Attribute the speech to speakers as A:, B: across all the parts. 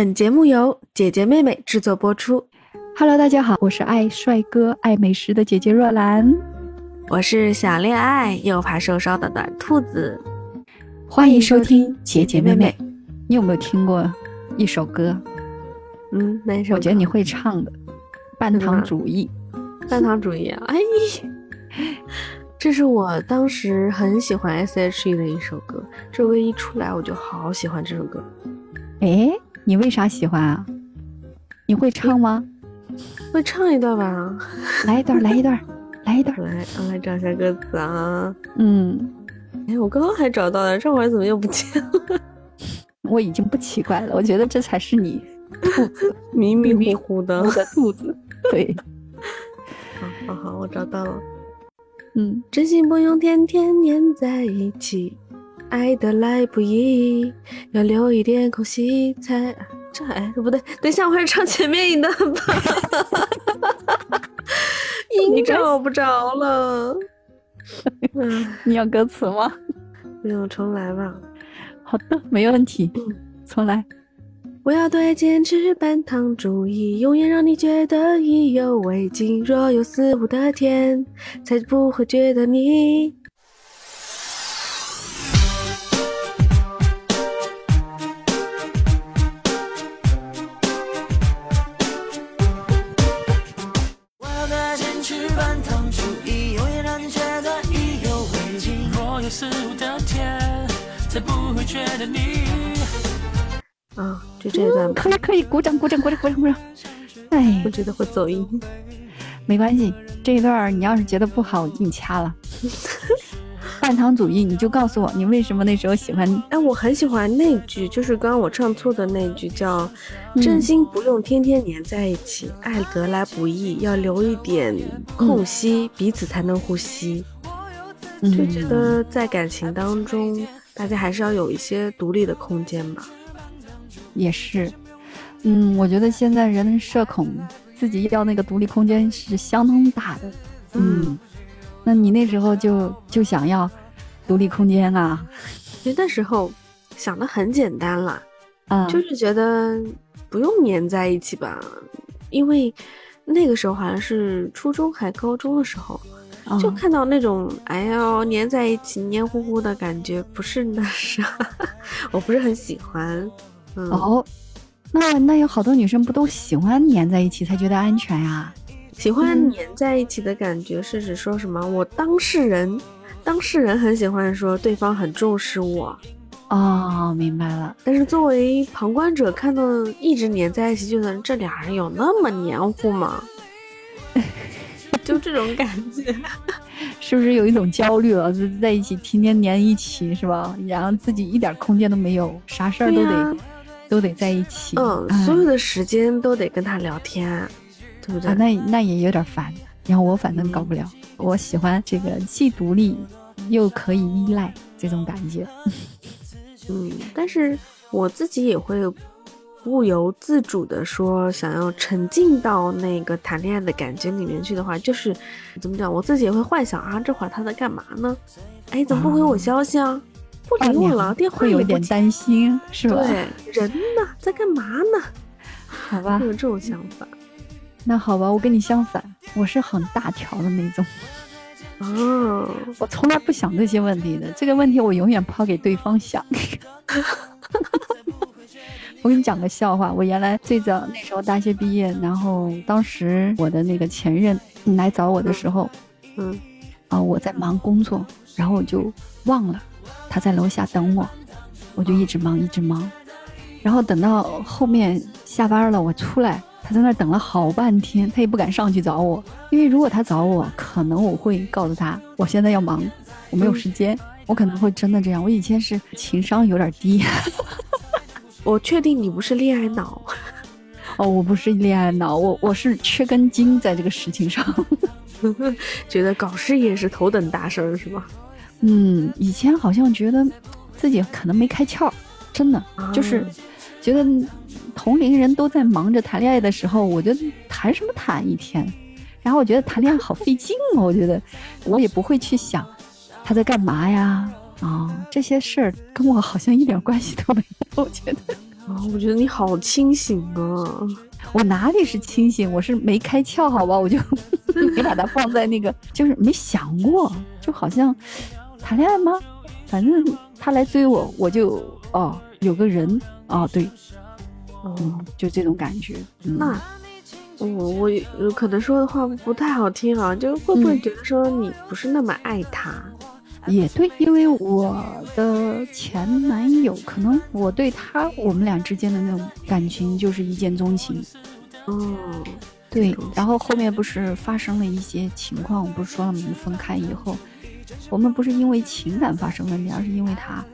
A: 本节目由姐姐妹妹制作播出。
B: Hello，大家好，我是爱帅哥、爱美食的姐姐若兰，
A: 我是想恋爱又怕受伤的暖兔子。
B: 欢迎收听姐姐妹妹。你有没有听过一首歌？
A: 嗯，哪首？
B: 我觉得你会唱的，《半糖主义》。
A: 半糖主义啊！哎，这是我当时很喜欢 S.H.E 的一首歌。这首歌一出来，我就好喜欢这首歌。
B: 哎，你为啥喜欢啊？你会唱吗？
A: 会唱一段吧？
B: 来一段，来一段，来一段。
A: 来，我来找一下歌词啊。
B: 嗯，
A: 哎，我刚刚还找到了，这会儿怎么又不见了？
B: 我已经不奇怪了，我觉得这才是你兔子
A: 迷迷糊糊的
B: 的兔子。对，
A: 好好好，我找到了。
B: 嗯，
A: 真心不用天天黏在一起，爱得来不易，要留一点空隙才。这哎，这不对，等一下，我还是唱前面一段吧。音找不着了。嗯，
B: 你要歌词吗？
A: 不用，重来吧。
B: 好的，没问题，重来。
A: 我要对坚持半糖主义，永远让你觉得意犹未尽。若有似无的甜，才不会觉得腻。
C: 似无的甜，才不会觉得腻。
A: 啊，就这一段吧。
B: 可以可以，鼓掌鼓掌鼓掌鼓掌鼓掌。哎
A: 我，觉得会走音。
B: 没关系，这一段儿你要是觉得不好，我给你掐了。半糖主义，你就告诉我你为什么那时候喜欢。
A: 哎，我很喜欢那句，就是刚刚我唱错的那句，叫
B: 嗯“
A: 真心不用天天黏在一起，爱得来不易，要留一点空隙，彼此才能呼吸。”
B: 嗯
A: 就觉得在感情当中，大家还是要有一些独立的空间吧。
B: 也是，嗯，我觉得现在人社恐，自己要那个独立空间是相当大的。嗯，那你那时候就就想要独立空间啊？
A: 其实那时候想的很简单了，
B: 啊，
A: 就是觉得不用粘在一起吧，因为那个时候好像是初中还高中的时候。
B: 啊
A: 就看到那种哎呀粘在一起黏糊糊的感觉，不是那啥，我不是很喜欢。嗯，
B: 哦，那那有好多女生不都喜欢粘在一起才觉得安全呀、
A: 喜欢
B: 嗯
A: 黏在一起的感觉是指说什么？我当事人，当事人很喜欢说对方很重视我，
B: 哦，明白了。
A: 但是作为旁观者看到一直粘在一起，就能这俩人有那么黏糊吗？就这种感觉。
B: 是不是有一种焦虑了？就在一起天天黏一起是吧？然后自己一点空间都没有，啥事儿都得、都得在一起。
A: 嗯，
B: 哎
A: 所有的时间都得跟他聊天，对不对？
B: 啊，那那也有点烦。然后我反正搞不了，我喜欢这个既独立又可以依赖这种感觉。
A: 嗯，但是我自己也会不由自主的说，想要沉浸到那个谈恋爱的感觉里面去的话，就是怎么讲，我自己也会幻想啊，这会儿他在干嘛呢？哎，怎么不回我消息啊？不理我了，电话
B: 会有点。担心，是吧？
A: 对，人呢，在干嘛呢？
B: 好吧
A: 会，有这种想法。
B: 那好吧，我跟你相反，我是很大条的那种，
A: 哦，
B: 我从来不想这些问题的。这个问题我永远抛给对方想。我给你讲个笑话，我原来最早那时候大学毕业，然后当时我的那个前任来找我的时候，
A: 嗯
B: 啊，我在忙工作，然后我就忘了他在楼下等我，我就一直忙一直忙，然后等到后面下班了，我出来，他在那儿等了好半天，他也不敢上去找我，因为如果他找我，可能我会告诉他我现在要忙，我没有时间，我可能会真的这样。我以前是情商有点低，
A: 我确定你不是恋爱脑。
B: 哦，我不是恋爱脑，我我是缺根筋在这个事情上。
A: 觉得搞事业是头等大事儿是吗？
B: 嗯，以前好像觉得自己可能没开窍，真的就是
A: 啊
B: 觉得同龄人都在忙着谈恋爱的时候，我觉得谈什么谈一天，然后我觉得谈恋爱好费劲哦，我觉得我也不会去想他在干嘛呀，啊、这些事儿跟我好像一点关系都没有，我觉得。
A: 哦，我觉得你好清醒啊！
B: 我哪里是清醒，我是没开窍，好吧？我就 没把它放在那个，就是没想过，就好像谈恋爱吗？反正他来追我，我就哦，有个人哦，对，
A: 哦，
B: 嗯，就这种感觉。嗯、
A: 那我我可能说的话不太好听啊，就会不会
B: 嗯
A: 觉得说你不是那么爱他？
B: 也对，因为我的前男友，可能我对他，我们俩之间的那种感情就是一见钟情。
A: 哦，
B: 对，然后后面不是发生了一些情况，我不是说了我们分开以后，我们不是因为情感发生问题，而是因为他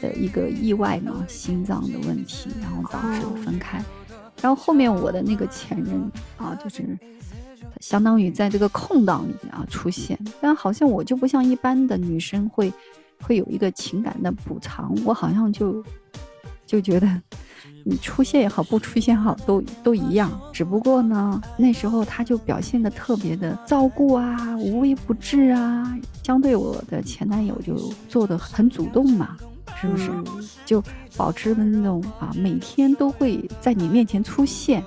B: 的一个意外嘛，心脏的问题，然后导致
A: 哦
B: 分开。然后后面我的那个前任啊，就是相当于在这个空档里面啊出现，但好像我就不像一般的女生会会有一个情感的补偿，我好像就就觉得你出现也好，不出现好都都一样，只不过呢，那时候他就表现的特别的照顾啊，无微不至啊，相对我的前男友就做的很主动嘛，是不是？
A: 嗯
B: 就保持的那种啊，每天都会在你面前出现，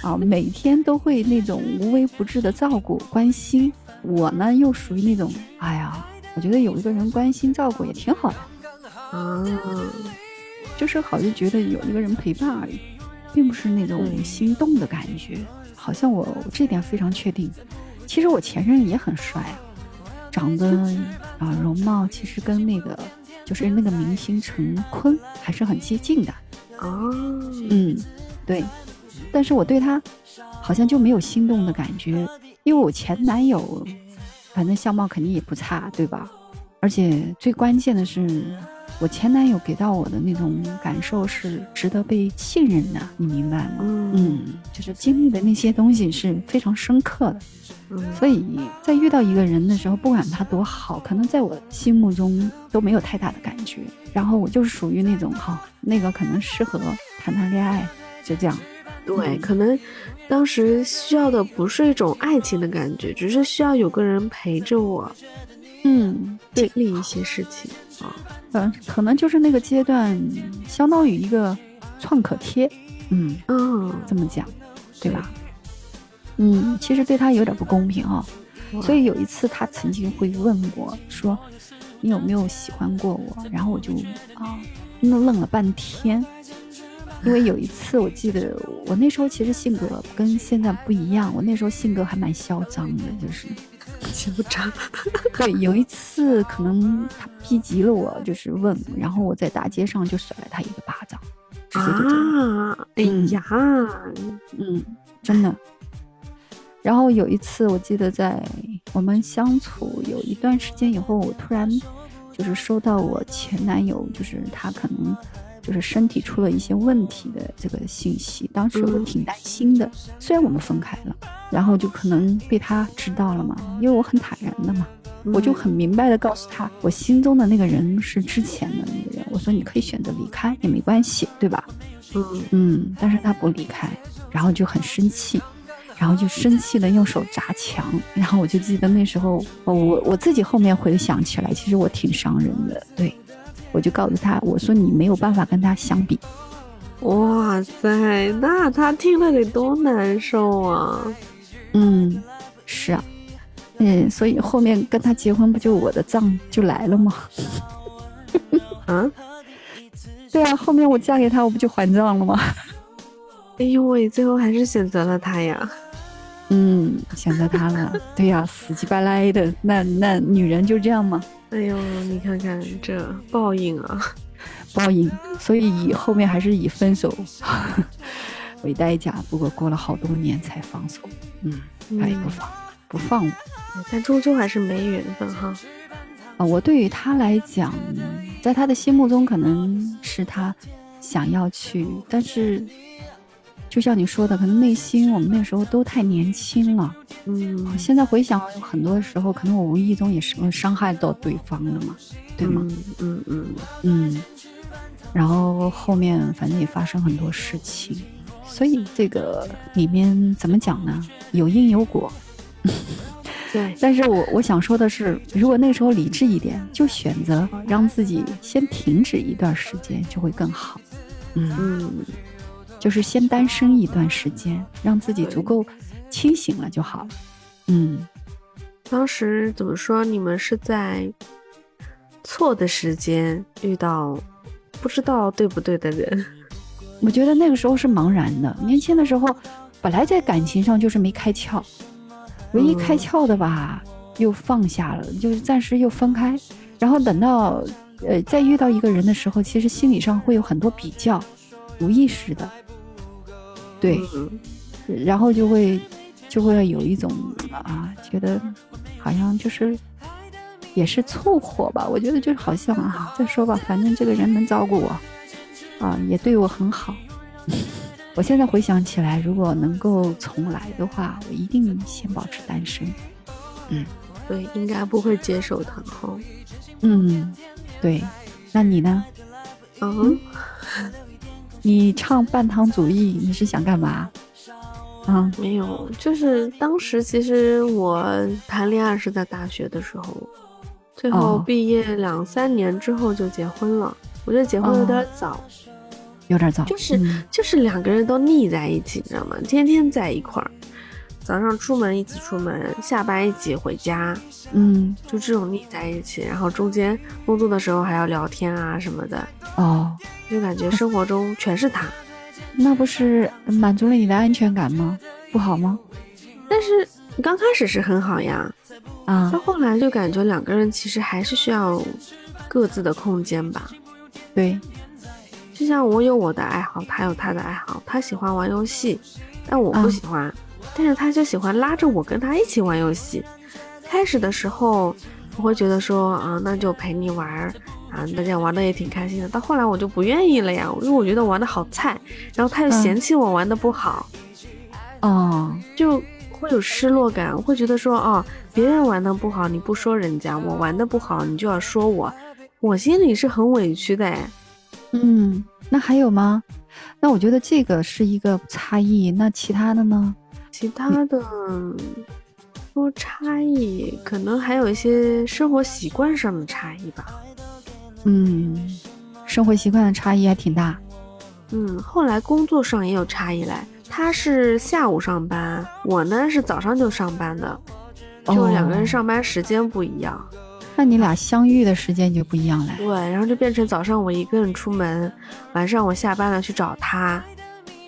B: 啊，每天都会那种无微不至的照顾关心。我呢，又属于那种，哎呀，我觉得有一个人关心照顾也挺好的，
A: 啊，
B: 就是好像觉得有一个人陪伴而已，并不是那种
A: 对
B: 心动的感觉。好像我这点非常确定。其实我前任也很帅啊，长得啊容貌其实跟那个就是那个明星陈坤还是很接近的。
A: 哦，
B: 嗯，对，但是我对他好像就没有心动的感觉，因为我前男友反正相貌肯定也不差，对吧？而且最关键的是，我前男友给到我的那种感受是值得被信任的，你明白吗？
A: 嗯
B: 嗯，就是经历的那些东西是非常深刻的，
A: 嗯
B: 所以在遇到一个人的时候，不管他多好，可能在我心目中都没有太大的感觉。然后我就是属于那种好，那个可能适合谈谈恋爱，就这样。
A: 对，
B: 嗯
A: 可能当时需要的不是一种爱情的感觉，只是需要有个人陪着我
B: 嗯，
A: 经历一些事情啊。
B: 嗯，可能就是那个阶段，相当于一个创可贴，嗯，
A: 嗯，
B: 这么讲，对吧？嗯，其实对他有点不公平啊、所以有一次他曾经会问我说：“你有没有喜欢过我？”然后我就啊，那愣了半天，因为有一次我记得我那时候其实性格跟现在不一样，我那时候性格还蛮嚣张的，就是
A: 嚣张。
B: 对，有一次可能他逼急了我，就是问，然后我在大街上就甩了他一个巴掌，直接就这样。
A: 啊，哎
B: 嗯
A: 呀，
B: 嗯，真的。然后有一次，我记得在我们相处有一段时间以后，我突然就是收到我前男友，就是他可能就是身体出了一些问题的这个信息。当时我
A: 嗯
B: 挺担心的，虽然我们分开了，然后就可能被他知道了嘛，因为我很坦然的嘛，我就很明白的告诉他，我心中的那个人是之前的那个人。我说你可以选择离开也没关系，对吧？
A: 嗯
B: 嗯，但是他不离开，然后就很生气，然后就生气的用手砸墙，然后我就记得那时候，哦我我自己后面回想起来，其实我挺伤人的，对，我就告诉他，我说你没有办法跟他相比，
A: 哇塞，那他听了得多难受啊！
B: 嗯，是啊，嗯，所以后面跟他结婚不就我的账就来了吗？
A: 啊，
B: 对啊，后面我嫁给他，我不就还账了吗？
A: 哎呦喂，最后还是选择了他呀。
B: 嗯，想到他了，对呀、死乞白赖的，那那女人就这样吗。
A: 哎呦，你看看这报应啊！
B: 报应，所以以后面还是以分手 为代价。不过过了好多年才放手，嗯，他也不放，不放我
A: 但终究还是没缘分哈。
B: 啊。我对于他来讲，在他的心目中可能是他想要去，但是就像你说的，可能内心我们那时候都太年轻了。
A: 嗯，
B: 现在回想，有很多时候可能我无意中也是伤害到对方了嘛，对吗？
A: 嗯嗯嗯，
B: 嗯，然后后面反正也发生很多事情，所以这个里面怎么讲呢？有因有果。
A: 对，
B: 但是我我想说的是，如果那时候理智一点，就选择让自己先停止一段时间，就会更好。嗯，
A: 嗯，
B: 就是先单身一段时间，让自己足够清醒了就好了。嗯，
A: 当时怎么说？你们是在错的时间遇到不知道对不对的人，
B: 我觉得那个时候是茫然的，年轻的时候本来在感情上就是没开窍，唯一开
A: 嗯
B: 窍的吧，又放下了，就是暂时又分开，然后等到呃再遇到一个人的时候，其实心理上会有很多比较，无意识的，对，
A: 嗯
B: 然后就会就会有一种啊，觉得好像就是也是凑合吧。我觉得就是好像啊，再说吧，反正这个人能照顾我，啊，也对我很好。我现在回想起来，如果能够重来的话，我一定先保持单身。
A: 嗯对，应该不会接受他哈。
B: 嗯，对。那你呢？
A: 嗯，
B: 你唱半糖主义，你是想干嘛？啊，
A: 没有，就是当时其实我谈恋爱是在大学的时候，最后
B: 哦
A: 毕业两三年之后就结婚了。我觉得结婚有点早，
B: 有点早。
A: 就是
B: 嗯
A: 就是两个人都腻在一起，你知道吗？天天在一块儿，早上出门一起出门，下班一起回家，
B: 嗯，
A: 就这种腻在一起。然后中间工作的时候还要聊天啊什么的，
B: 哦，
A: 就感觉生活中全是他。
B: 那不是满足了你的安全感吗？不好吗？
A: 但是刚开始是很好呀，
B: 啊
A: 到，后来就感觉两个人其实还是需要各自的空间吧。
B: 对，
A: 就像我有我的爱好，他有他的爱好，他喜欢玩游戏，但我不
B: 嗯
A: 喜欢，但是他就喜欢拉着我跟他一起玩游戏。开始的时候我会觉得说啊，那就陪你玩儿啊，大家玩的也挺开心的。到后来我就不愿意了呀，因为我觉得玩的好菜，然后他又
B: 嗯
A: 嫌弃我玩的不好，
B: 哦，
A: 就会有失落感，会觉得说哦，别人玩的不好你不说人家，我玩的不好你就要说我，我心里是很委屈的哎。
B: 嗯，那还有吗？那我觉得这个是一个差异，那其他的呢？
A: 其他的说差异，可能还有一些生活习惯上的差异吧。
B: 嗯，生活习惯的差异还挺大。
A: 嗯，后来工作上也有差异来，他是下午上班，我呢是早上就上班的，就两个人
B: 哦
A: 上班时间不一样。
B: 那你俩相遇的时间就不一样了。
A: 对，然后就变成早上我一个人出门，晚上我下班了去找他。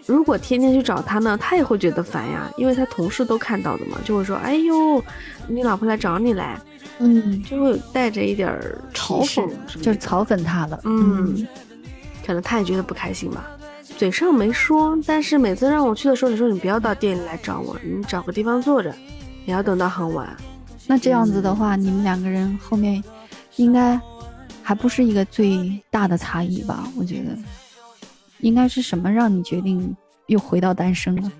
A: 如果天天去找他呢，他也会觉得烦呀，因为他同事都看到的嘛，就会说：“哎呦，你老婆来找你来。”
B: 嗯，
A: 就会带着一点儿嘲讽
B: 就是嘲讽他了。
A: 嗯，可能他也觉得不开心吧，嘴上没说，但是每次让我去的时候，你说你不要到店里来找我，你找个地方坐着，也要等到很晚。
B: 那这样子的话，你们两个人后面应该还不是一个最大的差异吧？我觉得应该是什么让你决定又回到单身了？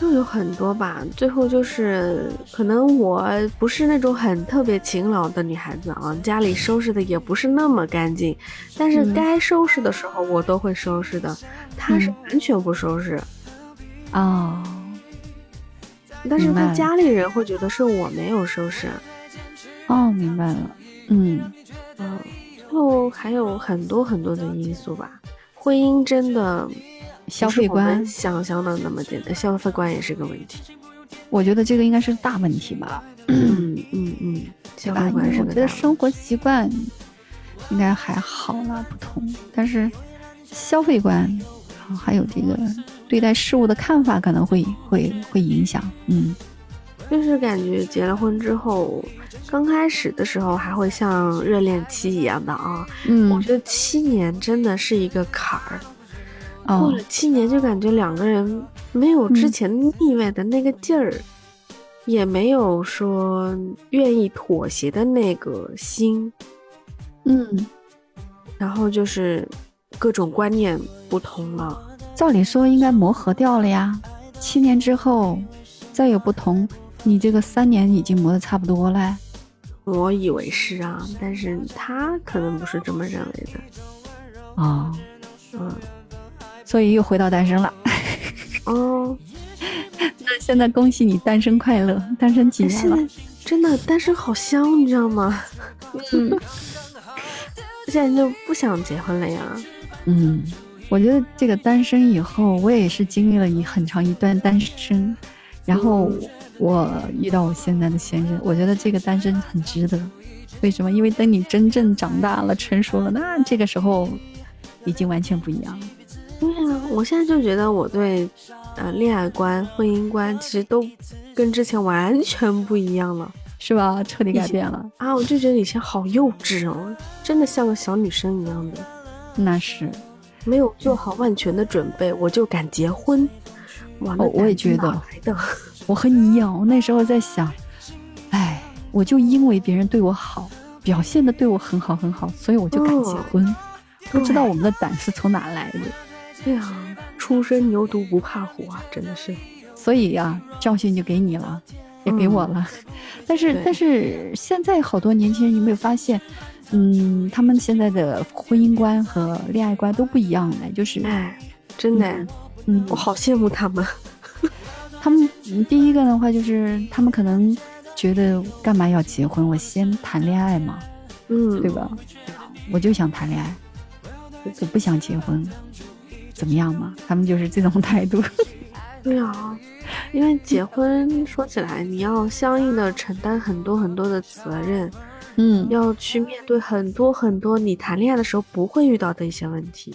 A: 就有很多吧，最后就是可能我不是那种很特别勤劳的女孩子啊，家里收拾的也不是那么干净，但是
B: 嗯
A: 该收拾的时候我都会收拾的，他是
B: 嗯
A: 完全不收拾，
B: 哦，
A: 但是他家里人会觉得是我没有收拾。
B: 哦，明白了。嗯，
A: 嗯，最后还有很多很多的因素吧。婚姻真的
B: 消费观，
A: 想象的那么简单，消费观也是个问题。
B: 我觉得这个应该是大问题吧，
A: 嗯嗯嗯？消费观是个大
B: 觉得生活习惯应该还好啦，不同，但是消费观，然后还有这个对待事物的看法可能会会会影响。嗯
A: 就是感觉结了婚之后，刚开始的时候还会像热恋期一样的啊。嗯我
B: 嗯
A: 觉得七年真的是一个坎儿，过
B: 哦
A: 了七年就感觉两个人没有之
B: 嗯
A: 前腻歪的那个劲儿，也没有说愿意妥协的那个心。
B: 嗯，
A: 然后就是各种观念不同了。
B: 照理说应该磨合掉了呀，七年之后再有不同，你这个三年已经磨得差不多了。
A: 我以为是啊，但是他可能不是这么认为的。
B: 哦，
A: 嗯，
B: 所以又回到单身了。
A: 哦，
B: 那现在恭喜你单身快乐，单身几年了？
A: 真的单身好香，你知道吗？
B: 嗯
A: 现在就不想结婚了呀。
B: 嗯，我觉得这个单身以后，我也是经历了一很长一段单身，然后我遇到我现在的先生，我觉得这个单身很值得。为什么？因为等你真正长大了、成熟了，那这个时候已经完全不一样了。
A: 对啊，我现在就觉得我对呃恋爱观、婚姻观其实都跟之前完全不一样了，
B: 是吧？彻底改变了
A: 啊！我就觉得以前好幼稚哦，真的像个小女生一样的。
B: 那是。
A: 没有做好万全的准备，我就敢结婚。哇，
B: 哦，我也觉得，我和你一样，我那时候在想，哎，我就因为别人对我好，表现的对我很好很好，所以我就敢结婚。不知道我们的胆是从哪来的？
A: 对啊，初生牛犊不怕虎啊，真的是。
B: 所以呀，教训就给你了，也给我了。但是，但是现在好多年轻人，你没有发现？嗯，他们现在的婚姻观和恋爱观都不一样了，就是，
A: 哎，真的，
B: 嗯，
A: 我好羡慕他们。
B: 他们第一个的话就是，他们可能觉得干嘛要结婚？我先谈恋爱嘛，
A: 嗯，
B: 对吧？我就想谈恋爱，我不想结婚，怎么样嘛？他们就是这种态度。
A: 对啊，因为结婚说起来，你要相应的承担很多很多的责任。
B: 嗯，
A: 要去面对很多很多你谈恋爱的时候不会遇到的一些问题。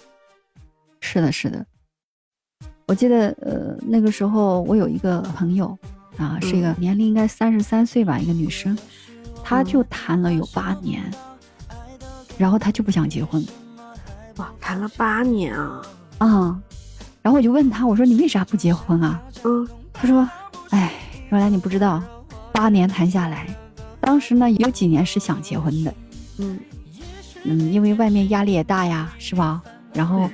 B: 是的，是的。我记得，呃，那个时候我有一个朋友，啊，是一个年龄应该三十三岁吧，一个女生，她就谈了有八年，然后她就不想结婚。
A: 哇，谈了八年啊！
B: 啊，然后我就问她，我说你为啥不结婚啊？
A: 嗯，
B: 她说，哎，原来你不知道，八年谈下来。当时呢，有几年是想结婚的，
A: 嗯
B: 嗯，因为外面压力也大呀，是吧？然后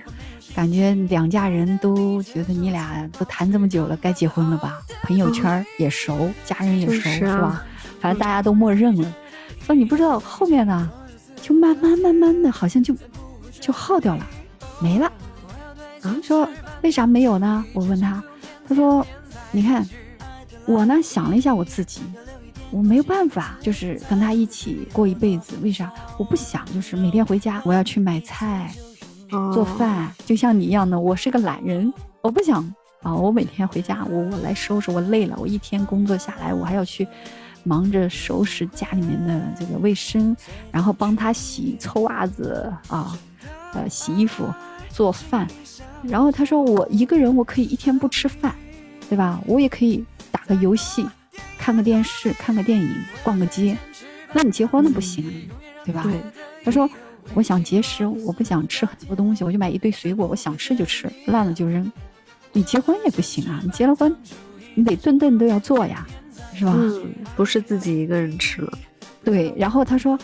B: 感觉两家人都觉得你俩都谈这么久了，该结婚了吧？朋友圈也熟，家人也熟，是吧？反正大家都默认了。说你不知道后面呢，就慢慢慢慢的，好像就就耗掉了，没了。啊，说为啥没有呢？我问他，他说，你看，我呢想了一下我自己。我没有办法，就是跟他一起过一辈子。为啥？我不想，就是每天回家我要去买菜、做饭，就像你一样的。我是个懒人，我不想啊。我每天回家，我我来收拾，我累了，我一天工作下来，我还要去忙着收拾家里面的这个卫生，然后帮他洗臭袜子啊，呃，洗衣服、做饭。然后他说我一个人我可以一天不吃饭，对吧？我也可以打个游戏。看个电视，看个电影，逛个街，那你结婚了不行，对吧？
A: 对。
B: 他说：“我想节食，我不想吃很多东西，我就买一堆水果，我想吃就吃，烂了就扔。你结婚也不行啊，你结了婚，你得顿顿都要做呀，是吧？
A: 嗯，不是自己一个人吃了。
B: 对。然后他说：，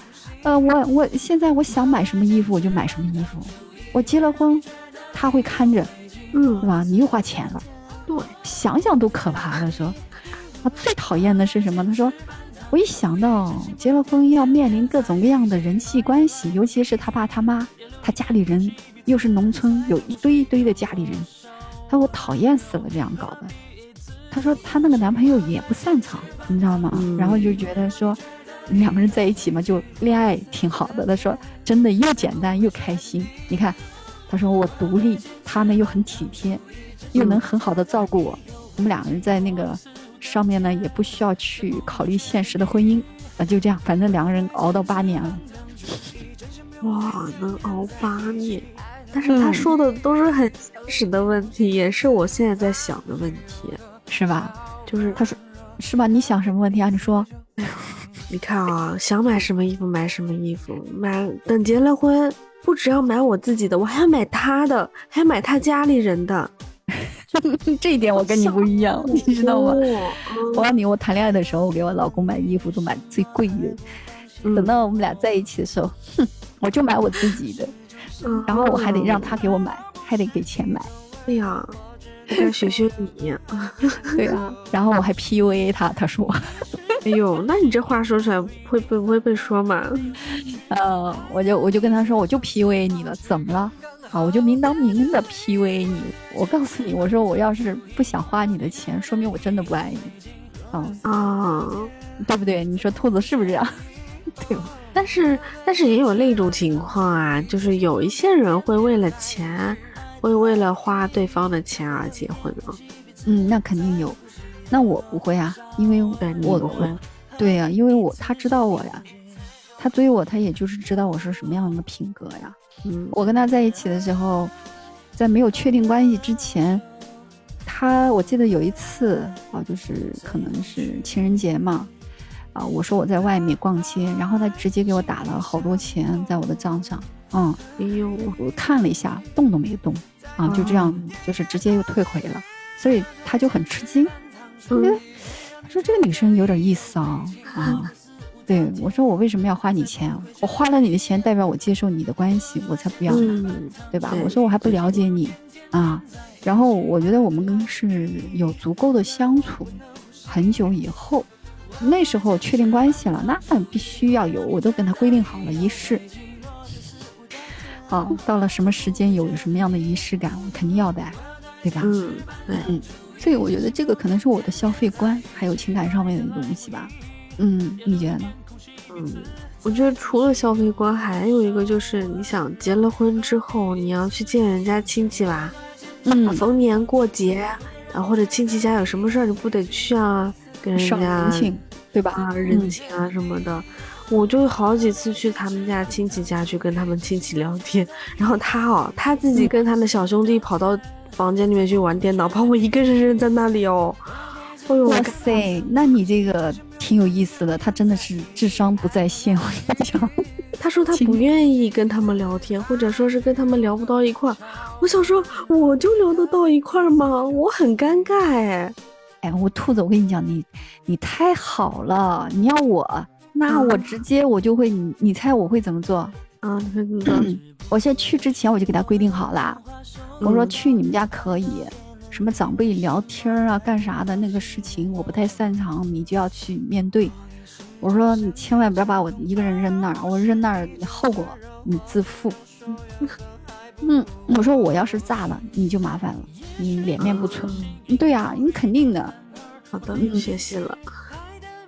B: 呃，我我现在我想买什么衣服我就买什么衣服，我结了婚，他会看着，
A: 嗯，
B: 对吧？你又花钱了，
A: 对，
B: 想想都可怕。他说。”他最讨厌的是什么？他说：“我一想到结了婚要面临各种各样的人际关系，尤其是他爸他妈，他家里人又是农村，有一堆一堆的家里人，他说我讨厌死了这样搞的。”他说他那个男朋友也不擅长，你知道吗？然后就觉得说两个人在一起嘛，就恋爱挺好的。他说真的又简单又开心。你看，他说我独立，他呢又很体贴，又能很好的照顾我，我们两个人在那个。上面呢也不需要去考虑现实的婚姻，啊，就这样，反正两个人熬到八年了，
A: 哇，能熬八年，但是他说的都是很现实的问题，也是我现在在想的问题，
B: 是吧？
A: 就是
B: 他说，是吧？你想什么问题啊？你说，
A: 你看啊，想买什么衣服买什么衣服，买等结了婚，不只要买我自己的，我还要买他的，还要买他家里人的。
B: 这一点我跟你不一样，你知道吗？我告诉你，我谈恋爱的时候，我给我老公买衣服都买最贵的。等到我们俩在一起的时候，哼，我就买我自己的，然后我还得让他给我买，还得给钱买。
A: 哎呀，我该学学你。
B: 对啊，然后我还 PUA 他，他说：“
A: 哎呦，那你这话说出来会被不会被说嘛？”
B: 呃，我就我就跟他说，我就 PUA 你了，怎么了？好，我就明当明的 PUA 你。我告诉你，我说我要是不想花你的钱，说明我真的不爱你。啊
A: 啊，
B: 对不对？你说兔子是不是这样？对吧？
A: 但是但是也有另一种情况啊，就是有一些人会为了钱，会为了花对方的钱而结婚啊？
B: 嗯，那肯定有。那我不会啊，因为
A: 对
B: 我
A: 不会，
B: 对呀、因为我他知道我呀，他追我，他也就是知道我是什么样的品格呀。
A: 嗯，
B: 我跟他在一起的时候，在没有确定关系之前，他我记得有一次啊，就是可能是情人节嘛，啊，我说我在外面逛街，然后他直接给我打了好多钱在我的账上，嗯，
A: 哎呦，
B: 我看了一下，动都没动，啊，就这样
A: 哦，
B: 就是直接又退回了，所以他就很吃惊，
A: 嗯。
B: 嗯，他说这个女生有点意思啊，啊。对我说，我为什么要花你钱？我花了你的钱，代表我接受你的关系，我才不要呢。
A: 嗯，
B: 对吧？
A: 对
B: 我说我还不了解你啊，然后我觉得我们是有足够的相处，很久以后，那时候确定关系了，那必须要有，我都跟他规定好了仪式。好，到了什么时间有什么样的仪式感，我肯定要的，对吧？
A: 嗯，对，
B: 所以我觉得这个可能是我的消费观，还有情感上面的东西吧。嗯，你觉得呢？
A: 嗯，我觉得除了消费观，还有一个就是，你想结了婚之后，你要去见人家亲戚吧，
B: 嗯
A: 逢年过节，啊，或者亲戚家有什么事儿，你不得去啊，跟人家
B: 人情，对吧？
A: 啊，人
B: 嗯
A: 情啊什么的。我就好几次去他们家亲戚家去跟他们亲戚聊天，然后他哦，他自己
B: 嗯
A: 跟他的小兄弟跑到房间里面去玩电脑，把我一个人扔在那里哦。哎呦，
B: 哇塞，那你这个挺有意思的，他真的是智商不在线，我跟你讲。
A: 他说他不愿意跟他们聊天，或者说是跟他们聊不到一块儿。我想说，我就聊得到一块儿吗？我很尴尬哎。
B: 哎，我兔子，我跟你讲，你你太好了，你要我，那我直接我就会，你你猜我会怎么做？
A: 啊，你会怎么做？
B: 我现在去之前我就给他规定好了，我说
A: 嗯
B: 去你们家可以，什么长辈聊天儿啊，干啥的那个事情我不太擅长，你就要去面对。我说你千万不要把我一个人扔那儿，我扔那儿后果你自负。嗯，我说我要是炸了，你就麻烦了，你脸面不存。
A: 嗯
B: 对啊、你肯定的。
A: 好的，
B: 嗯
A: 学习了。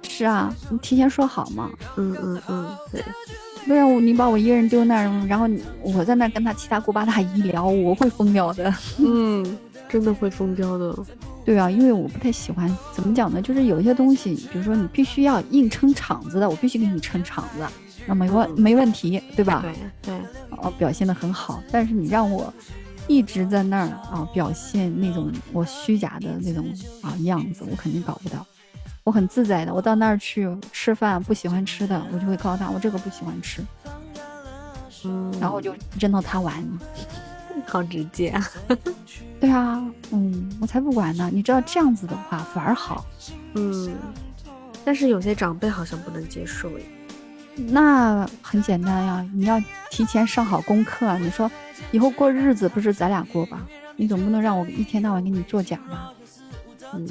B: 是啊，你提前说好嘛，
A: 嗯嗯嗯，对，
B: 不然我你把我一个人丢那儿，然后我在那儿跟他七大姑八大姨聊，我会疯掉的。
A: 嗯 真的会疯掉的。
B: 对啊，因为我不太喜欢，怎么讲呢？就是有一些东西，比如说你必须要硬撑场子的，我必须给你撑场子，那没问
A: 嗯
B: 没问题，对吧？
A: 对对，
B: 哦，表现的很好，但是你让我一直在那儿啊表现那种我虚假的那种啊样子，我肯定搞不到。我很自在的，我到那儿去吃饭，不喜欢吃的，我就会告诉他我这个不喜欢吃，
A: 嗯，
B: 然后我就扔到他碗里。
A: 好直接啊。
B: 对啊，嗯，我才不管呢。你知道这样子的话反而好。
A: 嗯，但是有些长辈好像不能接受诶。
B: 那很简单呀，你要提前上好功课啊。你说以后过日子不是咱俩过吧？你总不能让我一天到晚给你作假吧？
A: 嗯，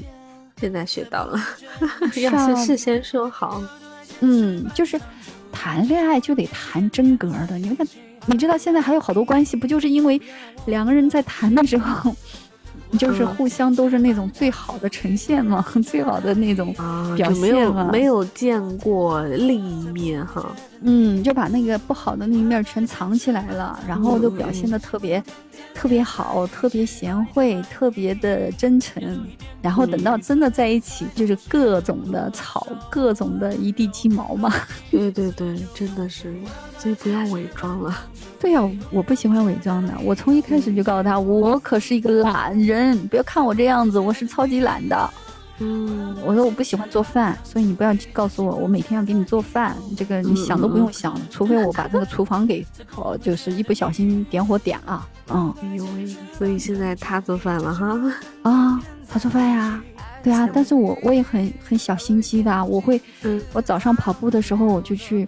A: 现在学到了，要事先说好。
B: 嗯，就是谈恋爱就得谈真格的。你看，你知道现在还有好多关系，不就是因为两个人在谈的时候，就是
A: 嗯。
B: 互相都是那种最好的呈现嘛，最好的那种
A: 啊，
B: 表
A: 就没有
B: 现嘛
A: 没有见过另一面哈。
B: 嗯，就把那个不好的那一面全藏起来了，然后就表现的特别、特别好，特别贤惠，特别的真诚。然后等到真的在一起，就是各种的吵，各种的一地鸡毛嘛。
A: 对对对，真的是，所以不要伪装了。
B: 对呀、我不喜欢伪装的。我从一开始就告诉他，我可是一个懒人，不要看我这样子，我是超级懒的。
A: 嗯，
B: 我说我不喜欢做饭，所以你不要告诉我我每天要给你做饭，这个你想都不用想，除非我把这个厨房给，哦，就是一不小心点火点了，嗯
A: 哎呦喂，所以现在他做饭了哈。
B: 啊，他做饭呀，对啊，但是我我也很很小心机的，我会，
A: 嗯
B: 我早上跑步的时候我就去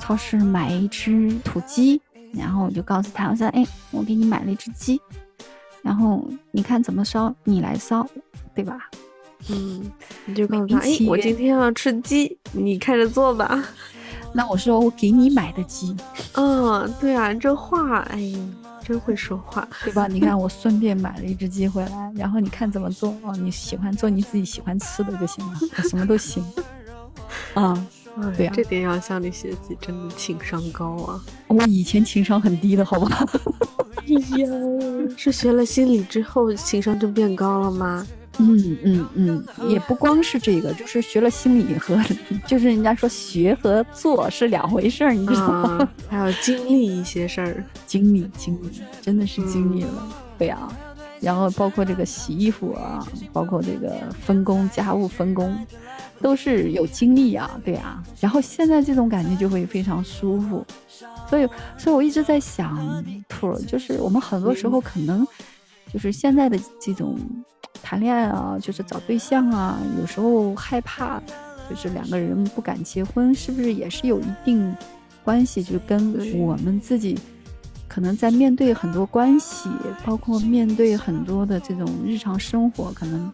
B: 超市买一只土鸡，然后我就告诉他，我说，哎，我给你买了一只鸡，然后你看怎么烧，你来烧，对吧？
A: 嗯，你就告诉他，哎我今天要吃鸡，你看着做吧。
B: 那我说我给你买的鸡，
A: 嗯，对啊，这话，哎，真会说话。
B: 对吧？你看我顺便买了一只鸡回来，然后你看怎么做哦，你喜欢做你自己喜欢吃的就行了，我什么都行。啊、
A: 哎
B: 对啊
A: 这点要向你学习，真的情商高啊。
B: 我以前情商很低的好不好？
A: 哎呀，是学了心理之后情商就变高了吗？
B: 嗯嗯嗯，也不光是这个，就是学了心理和，就是人家说学和做是两回事儿，你知道吗？
A: 啊，还要经历一些事儿。
B: 经历经历，真的是经历了，对啊、然后包括这个洗衣服啊，包括这个分工家务分工，都是有经历啊，对啊。然后现在这种感觉就会非常舒服，所以所以我一直在想，兔儿就是我们很多时候可能就是现在的这种谈恋爱啊，就是找对象啊，有时候害怕，就是两个人不敢结婚，是不是也是有一定关系？就跟我们自己可能在面对很多关系，包括面对很多的这种日常生活，可能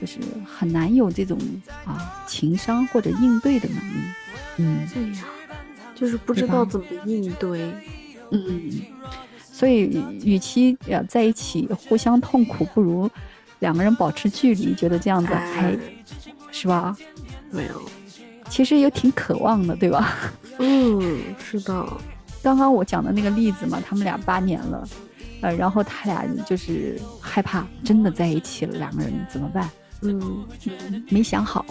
B: 就是很难有这种啊情商或者应对的能力。嗯
A: 对呀，就是不知道怎么应对。
B: 嗯，所以与其要在一起互相痛苦，不如两个人保持距离，觉得这样子还
A: 哎，
B: 是吧？
A: 没有。
B: 其实也挺渴望的，对吧？
A: 嗯，是的。
B: 刚刚我讲的那个例子嘛，他们俩八年了，呃，然后他俩就是害怕真的在一起了，两个人怎么办？
A: 嗯
B: 没想好。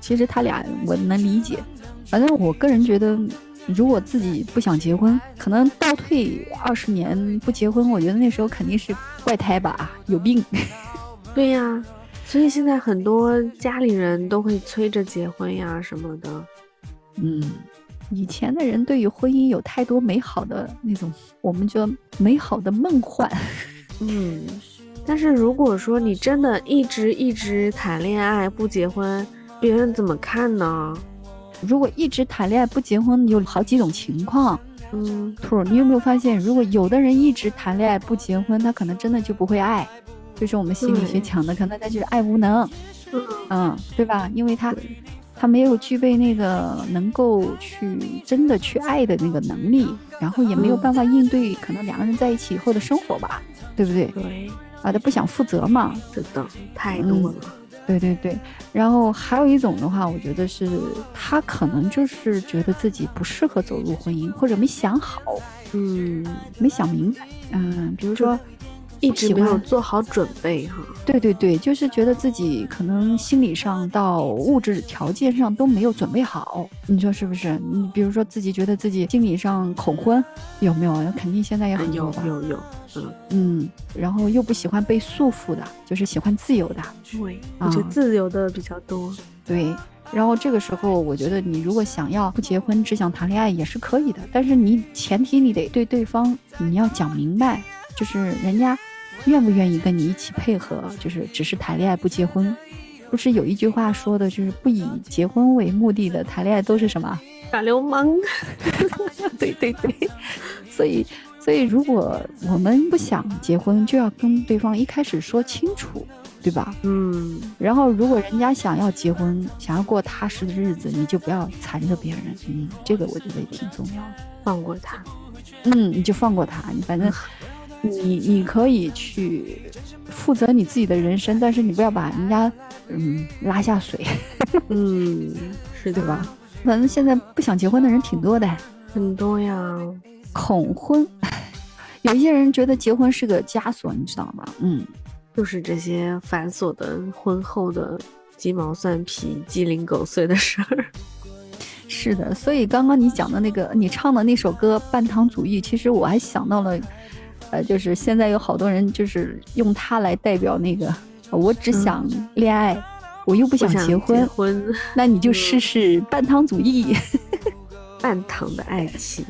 B: 其实他俩我能理解，反正我个人觉得，如果自己不想结婚，可能倒退二十年不结婚，我觉得那时候肯定是怪胎吧，有病。
A: 对呀，所以现在很多家里人都会催着结婚呀什么的。
B: 嗯，以前的人对于婚姻有太多美好的那种，我们叫美好的梦幻。
A: 嗯，但是如果说你真的一直一直谈恋爱不结婚，别人怎么看呢？
B: 如果一直谈恋爱不结婚，有好几种情况。
A: 嗯，
B: 兔儿，你有没有发现，如果有的人一直谈恋爱不结婚，他可能真的就不会爱，就是我们心理学讲的，可能他就是爱无能，
A: 嗯
B: 嗯，对吧？因为他他没有具备那个能够去真的去爱的那个能力，然后也没有
A: 嗯
B: 办法应对可能两个人在一起以后的生活吧，对不对？
A: 对，
B: 啊，他不想负责嘛，
A: 真的，太多了。
B: 对对对，然后还有一种的话，我觉得是他可能就是觉得自己不适合走入婚姻，或者没想好，
A: 嗯，
B: 没想明白。嗯，比如说
A: 一直没有做好准备哈。
B: 对对对，就是觉得自己可能心理上到物质条件上都没有准备好，你说是不是？你比如说自己觉得自己心理上恐婚，有没有？肯定现在也很多吧。
A: 有有，嗯，
B: 嗯，然后又不喜欢被束缚的，就是喜欢自由的。
A: 对，我觉得
B: 啊
A: 自由的比较多。
B: 对，然后这个时候，我觉得你如果想要不结婚，只想谈恋爱也是可以的，但是你前提你得对对方你要讲明白，就是人家愿不愿意跟你一起配合，就是只是谈恋爱不结婚。不是有一句话说的，就是不以结婚为目的的谈恋爱都是什么？
A: 耍流氓。
B: 对对对，所以所以如果我们不想结婚，就要跟对方一开始说清楚，对吧？
A: 嗯，
B: 然后，如果人家想要结婚，想要过踏实的日子，你就不要缠着别人。嗯，这个我觉得也挺重要的。
A: 放过他。
B: 嗯，你就放过他，你反正 你你可以去负责你自己的人生，但是你不要把人家嗯拉下水，
A: 嗯，是的
B: 对吧？？反正现在不想结婚的人挺多的，
A: 很多呀。
B: 恐婚。有一些人觉得结婚是个枷锁，你知道吗？嗯，
A: 就是这些繁琐的婚后的鸡毛蒜皮、鸡零狗碎的事儿。
B: 是的，所以刚刚你讲的那个，你唱的那首歌《半糖主义》，其实我还想到了，呃，就是现在有好多人就是用它来代表那个，呃我只想恋爱，我又不想结婚，
A: 结婚，
B: 那你就试试半糖主义。
A: 半糖的爱情，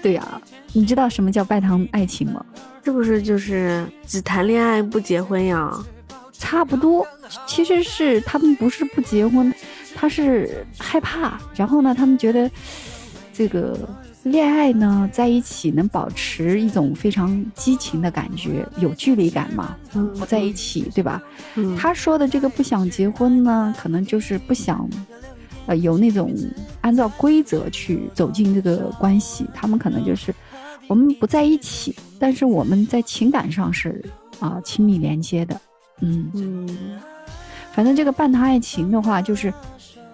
B: 对呀、你知道什么叫半糖爱情吗？
A: 是不是就是只谈恋爱不结婚呀？
B: 差不多，其实是他们不是不结婚，他是害怕，然后呢，他们觉得这个恋爱呢在一起能保持一种非常激情的感觉，有距离感嘛，
A: 嗯
B: 不在一起，对吧？
A: 嗯，
B: 他说的这个不想结婚呢，可能就是不想，呃，有那种按照规则去走进这个关系，他们可能就是我们不在一起，但是我们在情感上是啊、亲密连接的，嗯。
A: 嗯
B: 反正这个半糖爱情的话，就是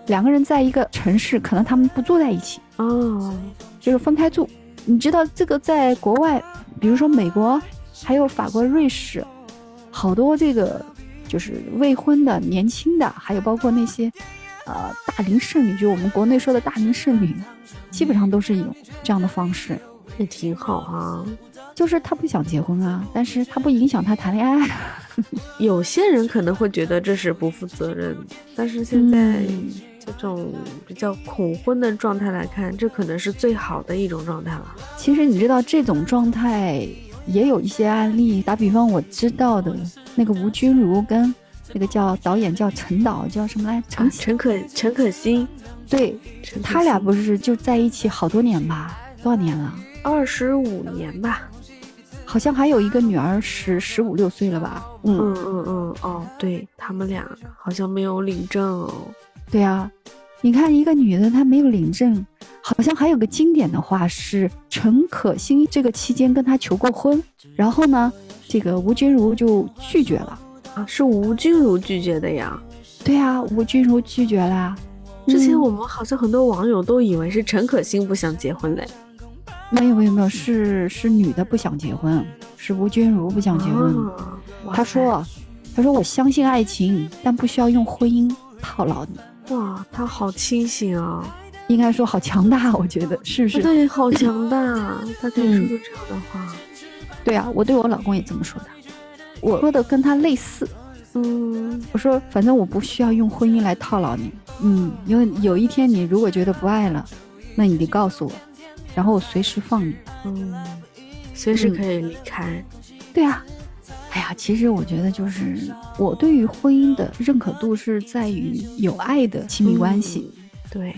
B: 两个人在一个城市，可能他们不住在一起，
A: 哦，
B: 就是分开住。你知道这个在国外比如说美国，还有法国、瑞士，好多这个就是未婚的年轻的，还有包括那些呃大龄剩女，就我们国内说的大龄剩女，基本上都是有这样的方式。
A: 也挺好啊。
B: 就是他不想结婚啊，但是他不影响他谈恋爱。
A: 有些人可能会觉得这是不负责任，但是现在
B: 嗯
A: 这种比较恐婚的状态来看，这可能是最好的一种状态了。
B: 其实你知道这种状态也有一些案例，打比方我知道的那个吴君如跟那个叫导演叫陈导叫什么来陈
A: 啊，陈可陈可辛，
B: 对他俩不是就在一起好多年吧？多少年了？
A: 二十五年吧。
B: 好像还有一个女儿十十五六岁了吧？嗯，
A: 嗯嗯嗯，哦，对他们俩好像没有领证哦。
B: 对啊，你看一个女的她没有领证，好像还有个经典的话是陈可辛这个期间跟她求过婚，然后呢，这个吴君如就拒绝了。
A: 啊，是吴君如拒绝的呀。
B: 对啊，吴君如拒绝啦。嗯
A: 之前我们好像很多网友都以为是陈可辛不想结婚嘞。
B: 没有没有没有，是是女的不想结婚，是吴君如不想结婚。
A: 啊哇
B: 她说：“她说我相信爱情，但不需要用婚姻套牢你。
A: 哇，他好清醒啊！
B: 应该说好强大，我觉得是不是？
A: 对，好强大，他可以说
B: 嗯
A: 出这样的话。
B: 对啊，我对我老公也这么说的，我说的跟他类似。
A: 嗯，
B: 我说，反正我不需要用婚姻来套牢你。嗯，因为有一天你如果觉得不爱了，那你得告诉我，然后我随时放你。
A: 嗯，随时
B: 嗯
A: 可以离开。
B: 对啊，哎呀，其实我觉得就是我对于婚姻的认可度是在于有爱的亲密关系，
A: 嗯对，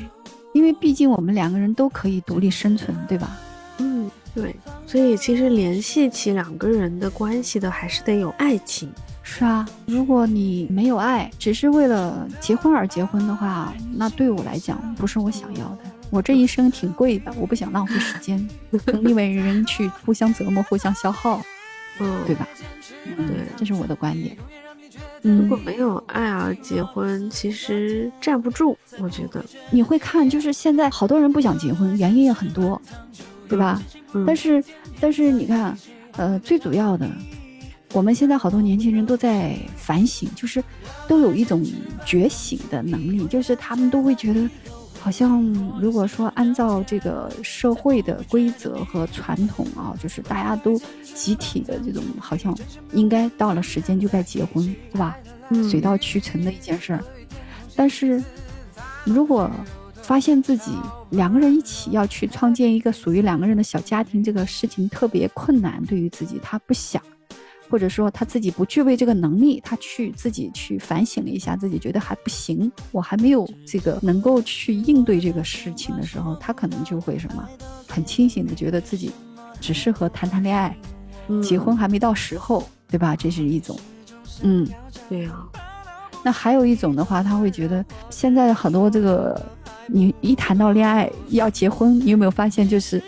B: 因为毕竟我们两个人都可以独立生存，对吧？
A: 嗯，对，所以其实联系起两个人的关系的，还是得有爱情。
B: 是啊，如果你没有爱，只是为了结婚而结婚的话，那对我来讲不是我想要的。我这一生挺贵的，我不想浪费时间跟另外一人去互相折磨、互相消耗，
A: 嗯，
B: 对吧？嗯，
A: 对
B: 这是我的观点。
A: 如果
B: 嗯，
A: 没有爱而结婚，其实站不住，我觉得。
B: 你会看，就是现在好多人不想结婚，原因也很多，对吧？
A: 嗯，
B: 但是，但是你看，呃，最主要的，我们现在好多年轻人都在反省，就是都有一种觉醒的能力，就是他们都会觉得，好像如果说按照这个社会的规则和传统啊，就是大家都集体的这种，好像应该到了时间就该结婚，对吧？
A: 嗯
B: 水到渠成的一件事儿。但是，如果发现自己两个人一起要去创建一个属于两个人的小家庭，这个事情特别困难，对于自己他不想，或者说他自己不具备这个能力，他去自己去反省了一下，自己觉得还不行，我还没有这个能够去应对这个事情的时候，他可能就会什么，很清醒的觉得自己只适合谈谈恋爱，
A: 嗯
B: 结婚还没到时候，对吧？这是一种，嗯。
A: 对呀、
B: 那还有一种的话，他会觉得现在很多这个，你一谈到恋爱要结婚，你有没有发现就是，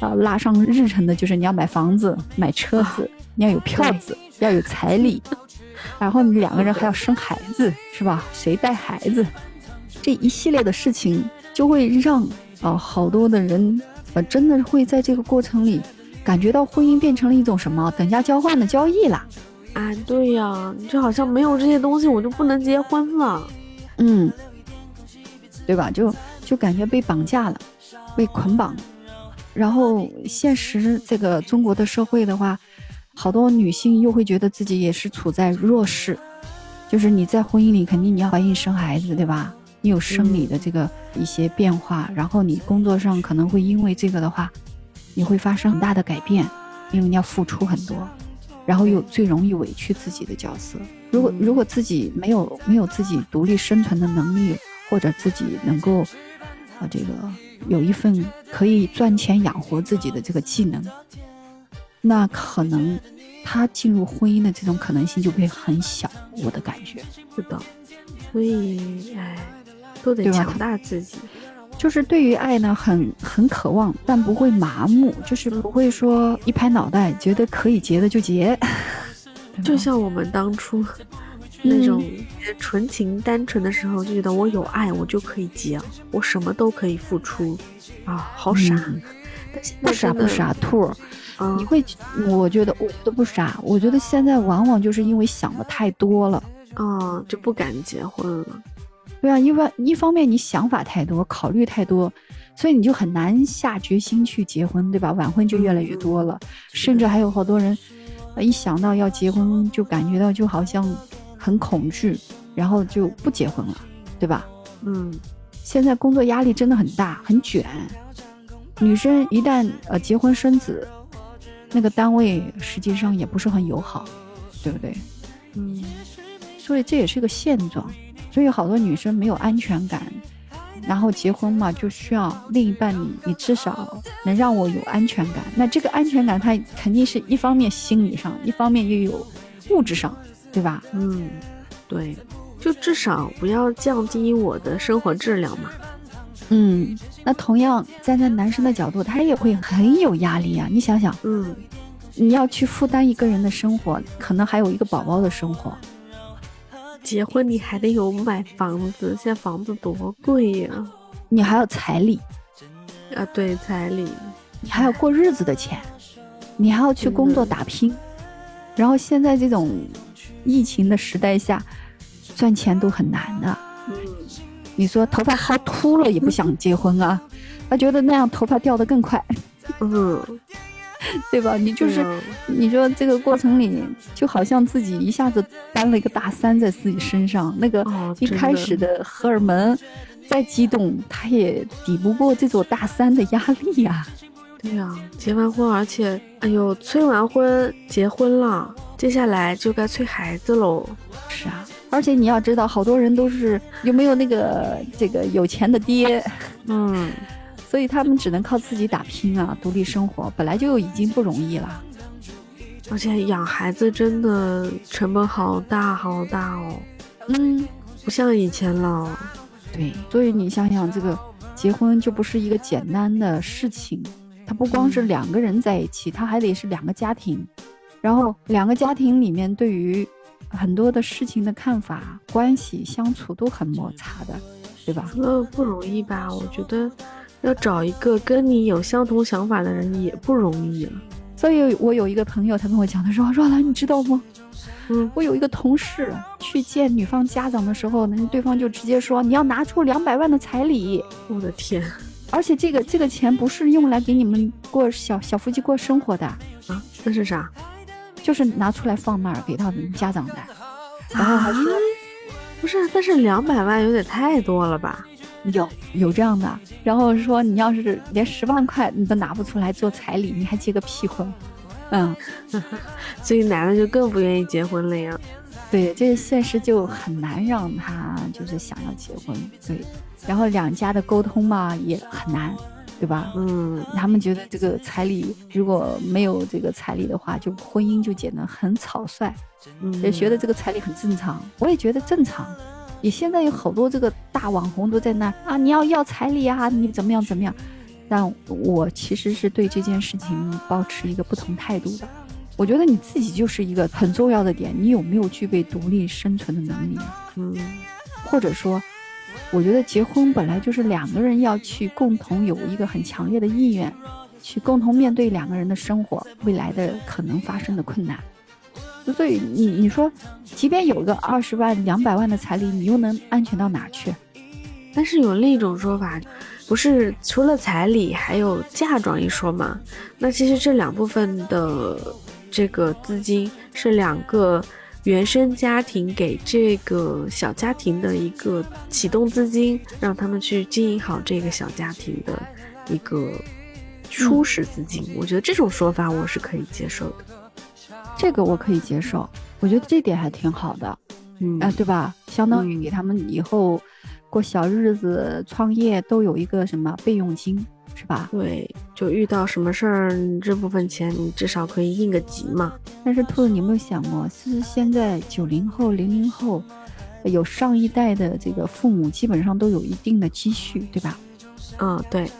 B: 啊、拉上日程的就是你要买房子、买车子，你要有票子，要有彩礼，然后你两个人还要生孩子，是吧？谁带孩子？这一系列的事情就会让啊、好多的人，呃，真的会在这个过程里感觉到婚姻变成了一种什么等价交换的交易啦。
A: 啊，对呀、你就好像没有这些东西，我就不能结婚了。
B: 嗯，对吧？就就感觉被绑架了，被捆绑。然后现实这个中国的社会的话，好多女性又会觉得自己也是处在弱势，就是你在婚姻里肯定你要怀孕生孩子，对吧？你有生理的这个一些变化，然后你工作上可能会因为这个的话，你会发生很大的改变，因为你要付出很多，然后又最容易委屈自己的角色。如果
A: 嗯
B: 如果自己没有没有自己独立生存的能力，或者自己能够啊这个有一份可以赚钱养活自己的这个技能，那可能他进入婚姻的这种可能性就会很小。我的感觉
A: 是的，所以哎，都得强大自己。
B: 就是对于爱呢，很很渴望，但不会麻木，就是不会说一拍脑袋觉得可以结的就结，
A: 就像我们当初那种纯情单纯的时候，就觉得我有爱，我就可以结，我什么都可以付出啊，好傻。
B: 嗯
A: 但现在
B: 不傻不傻兔儿，
A: 嗯
B: 你会，我觉得我觉得不傻，我觉得现在往往就是因为想的太多了。
A: 啊，就不敢结婚了。
B: 对啊，一方一方面你想法太多，考虑太多，所以你就很难下决心去结婚，对吧？晚婚就越来越多了，甚至还有好多人，呃一想到要结婚就感觉到就好像很恐惧，然后就不结婚了，对吧？
A: 嗯
B: 现在工作压力真的很大，很卷。女生一旦呃结婚生子，那个单位实际上也不是很友好，对不对？
A: 嗯
B: 所以这也是个现状。所以好多女生没有安全感，然后结婚嘛，就需要另一半你你至少能让我有安全感。那这个安全感，它肯定是一方面心理上，一方面又有物质上，对吧？
A: 嗯，对，就至少不要降低我的生活质量嘛。
B: 嗯，那同样站在男生的角度，他也会很有压力啊。你想想，
A: 嗯，
B: 你要去负担一个人的生活，可能还有一个宝宝的生活，
A: 结婚你还得有买房子，现在房子多贵呀、
B: 你还要彩礼，
A: 啊！对，彩礼，
B: 你还要过日子的钱，你还要去工作打拼。然后现在这种疫情的时代下，赚钱都很难的。
A: 嗯，
B: 你说头发薅秃了也不想结婚啊，他觉得那样头发掉得更快，
A: 嗯，
B: 对吧？你就是、你说这个过程里，就好像自己一下子搬了一个大山在自己身上，那个
A: 哦，
B: 一开始的荷尔蒙再激动，他也抵不过这座大山的压力呀、
A: 对呀、结完婚，而且，哎呦，催完婚，结婚了，接下来就该催孩子喽。
B: 是啊，而且你要知道，好多人都是有没有那个这个有钱的爹，
A: 嗯，
B: 所以他们只能靠自己打拼啊，独立生活，本来就已经不容易了。
A: 而且养孩子真的成本好大好大哦，
B: 嗯，
A: 不像以前了。
B: 对，所以你想想，这个结婚就不是一个简单的事情，它不光是两个人在一起，它还得是两个家庭，然后两个家庭里面对于很多的事情的看法、关系相处都很摩擦的，对吧？
A: 那不容易吧？我觉得要找一个跟你有相同想法的人也不容易了。
B: 所以我有一个朋友，他跟我讲，他说：“若兰，你知道吗？
A: 嗯，
B: 我有一个同事去见女方家长的时候，那对方就直接说你要拿出两百万的彩礼，
A: 我的天
B: 而且这个这个钱不是用来给你们过小小夫妻过生活的，
A: 啊，那是啥？
B: 就是拿出来放那儿给他们家长的。然后还说
A: 啊不是，但是两百万有点太多了吧？
B: 有有这样的，然后说你要是连十万块你都拿不出来做彩礼，你还结个屁婚？嗯，
A: 所以男的就更不愿意结婚了呀。
B: 对，这个现实就很难让他就是想要结婚，对，然后两家的沟通嘛也很难，对吧？
A: 嗯，
B: 他们觉得这个彩礼如果没有这个彩礼的话，就婚姻就显得很草率，
A: 嗯。
B: 也觉得这个彩礼很正常。我也觉得正常。也现在有好多这个大网红都在那啊，你要要彩礼啊，你怎么样怎么样？但我其实是对这件事情保持一个不同态度的。我觉得你自己就是一个很重要的点，你有没有具备独立生存的能力？
A: 嗯
B: 或者说，我觉得结婚本来就是两个人要去共同有一个很强烈的意愿，去共同面对两个人的生活未来的可能发生的困难。所以你你说，即便有个二十万、两百万的彩礼，你又能安全到哪去？
A: 但是有另一种说法，不是除了彩礼还有嫁妆一说嘛？那其实这两部分的这个资金是两个原生家庭给这个小家庭的一个启动资金，让他们去经营好这个小家庭的一个初始资金。我觉得这种说法我是可以接受的。
B: 这个我可以接受，我觉得这点还挺好的，
A: 嗯
B: 啊、对吧？相当于给他们以后过小日子、创业都有一个什么备用金，是吧？
A: 对，就遇到什么事儿，这部分钱你至少可以应个急嘛。
B: 但是兔子，你有没有想过，其实现在九零后、零零后，有上一代的这个父母基本上都有一定的积蓄，对吧？
A: 嗯，对，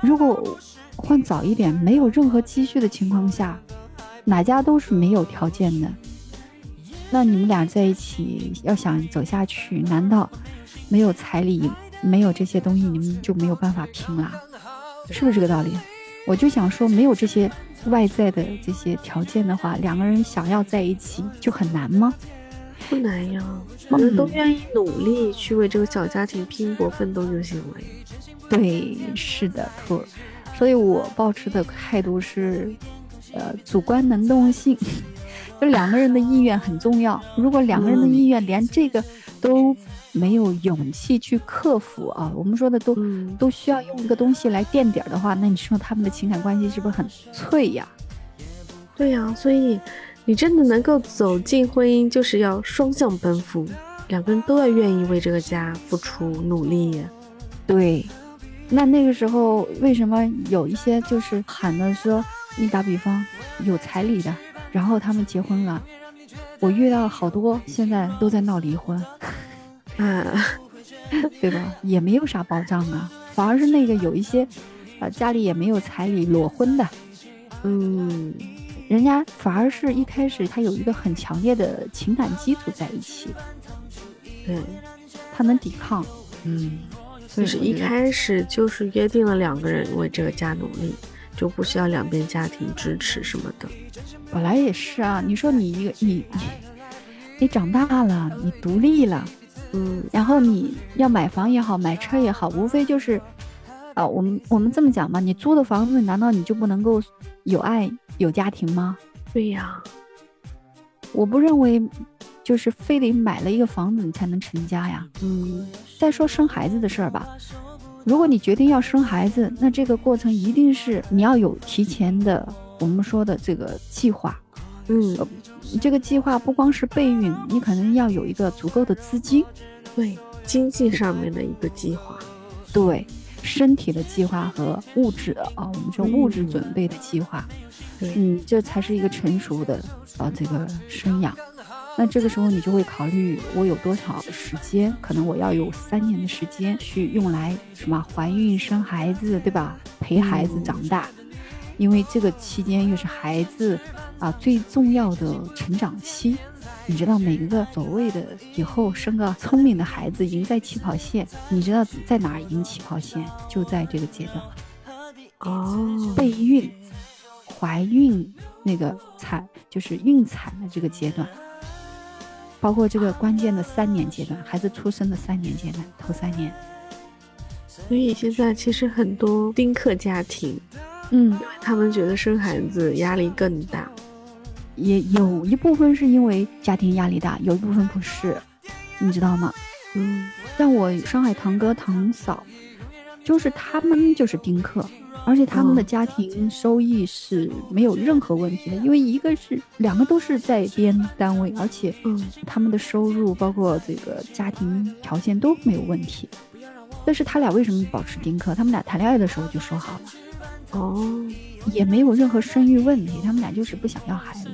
B: 如果换早一点，没有任何积蓄的情况下，哪家都是没有条件的。那你们俩在一起要想走下去，难道没有彩礼、没有这些东西，你们就没有办法拼啦？是不是这个道理？我就想说，没有这些外在的这些条件的话，两个人想要在一起就很难吗？
A: 不难呀，我们都愿意努力去为这个小家庭拼搏奋斗就行了。
B: 对，是的，兔儿。所以我保持的态度是，呃，主观能动性，就两个人的意愿很重要。如果两个人的意愿连这个都没有勇气去克服啊，我们说的都都需要用一个东西来垫底儿的话，那你说他们的情感关系是不是很脆呀？
A: 对呀，所以。你真的能够走进婚姻，就是要双向奔赴，两个人都要愿意为这个家付出努力。
B: 对，那那个时候为什么有一些就是喊的说，你打比方有彩礼的，然后他们结婚了，我遇到好多现在都在闹离婚，
A: 啊，
B: 对吧？也没有啥保障啊，反而是那个有一些，啊家里也没有彩礼裸婚的，
A: 嗯。
B: 人家反而是一开始他有一个很强烈的情感基础在一起，
A: 对，
B: 他能抵抗，
A: 嗯，就是一开始就是约定了两个人为这个家努力，就不需要两边家庭支持什么的。
B: 本来也是啊，你说你一个你你 你长大了，你独立了，
A: 嗯，
B: 然后你要买房也好，买车也好，无非就是。啊，我们我们这么讲嘛，你租的房子，难道你就不能够有爱有家庭吗？
A: 对呀，
B: 我不认为，就是非得买了一个房子你才能成家呀。
A: 嗯，
B: 再说生孩子的事儿吧，如果你决定要生孩子，那这个过程一定是你要有提前的，我们说的这个计划。
A: 嗯，
B: 这个计划不光是备孕，你可能要有一个足够的资金，
A: 对，经济上面的一个计划，
B: 对。身体的计划和物质啊，我们说物质准备的计划，嗯，这才是一个成熟的啊这个生养。那这个时候你就会考虑，我有多少时间？可能我要有三年的时间去用来什么怀孕生孩子，对吧？陪孩子长大，因为这个期间又是孩子啊最重要的成长期。你知道每一个所谓的以后生个聪明的孩子赢在起跑线，你知道在哪儿赢起跑线？就在这个阶段，
A: 哦，
B: 备孕、怀孕那个产就是孕产的这个阶段，包括这个关键的三年阶段，孩子出生的三年阶段，头三年。
A: 所以现在其实很多丁克家庭，
B: 嗯，
A: 因为他们觉得生孩子压力更大。
B: 也有一部分是因为家庭压力大，有一部分不是，你知道吗？
A: 嗯，
B: 像我上海堂哥堂嫂，就是他们就是丁克，而且他们的家庭收益是没有任何问题的，因为一个是两个都是在编单位，而且
A: 嗯，
B: 他们的收入包括这个家庭条件都没有问题。但是他俩为什么保持丁克？他们俩谈恋爱的时候就说好了，
A: 哦。
B: 也没有任何生育问题，他们俩就是不想要孩子。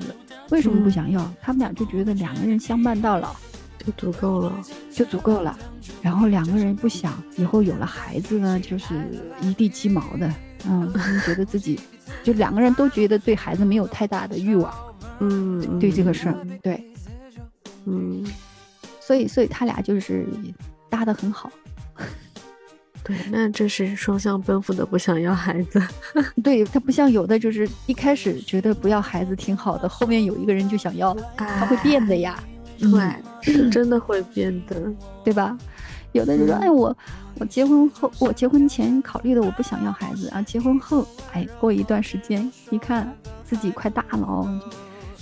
B: 为什么不想要？他们俩就觉得两个人相伴到老
A: 就足够了，
B: 就足够了。然后两个人不想以后有了孩子呢，就是一地鸡毛的。嗯，他们觉得自己 就两个人都觉得对孩子没有太大的欲望。
A: 嗯，
B: 对这个事儿，对，
A: 嗯，
B: 所以所以他俩就是搭的很好。
A: 对，那这是双向奔赴的，不想要孩子。
B: 对他不像有的，就是一开始觉得不要孩子挺好的，后面有一个人就想要了，他会变的呀。
A: 对，是真的会变的，
B: 对吧？有的人说，哎，我我结婚后，我结婚前考虑的我不想要孩子啊，结婚后，哎，过一段时间一看自己快大了哦，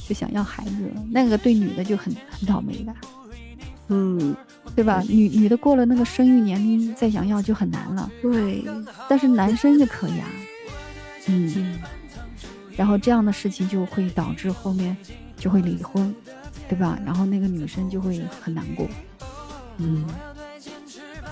B: 就想要孩子，那个对女的就很很倒霉的。
A: 嗯。
B: 对吧？女女的过了那个生育年龄再想要就很难了。
A: 对，
B: 但是男生就可以啊。嗯，然后这样的事情就会导致后面就会离婚，对吧？然后那个女生就会很难过。
A: 嗯，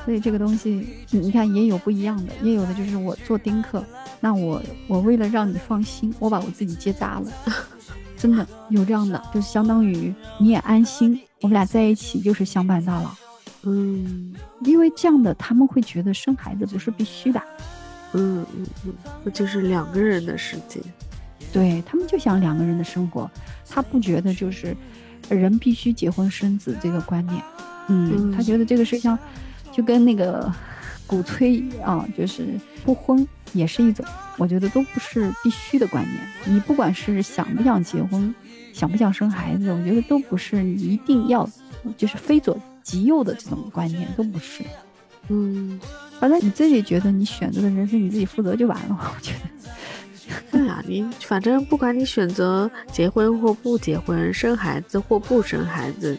B: 所以这个东西你看也有不一样的，也有的就是我做丁克，那我我为了让你放心，我把我自己结扎了。真的有这样的，就是相当于你也安心，我们俩在一起就是相伴到老。
A: 嗯，
B: 因为这样的他们会觉得生孩子不是必须的，
A: 嗯嗯嗯，那就是两个人的世界，
B: 对他们就想两个人的生活，他不觉得就是人必须结婚生子这个观念，嗯，他觉得这个事情就跟那个鼓吹啊，就是不婚也是一种，我觉得都不是必须的观念。你不管是想不想结婚，想不想生孩子，我觉得都不是你一定要，就是非左即右的这种观念，都不是。
A: 嗯，
B: 反正你自己觉得你选择的人生你自己负责就完了，我觉得。
A: 对啊，你反正不管你选择结婚或不结婚，生孩子或不生孩子，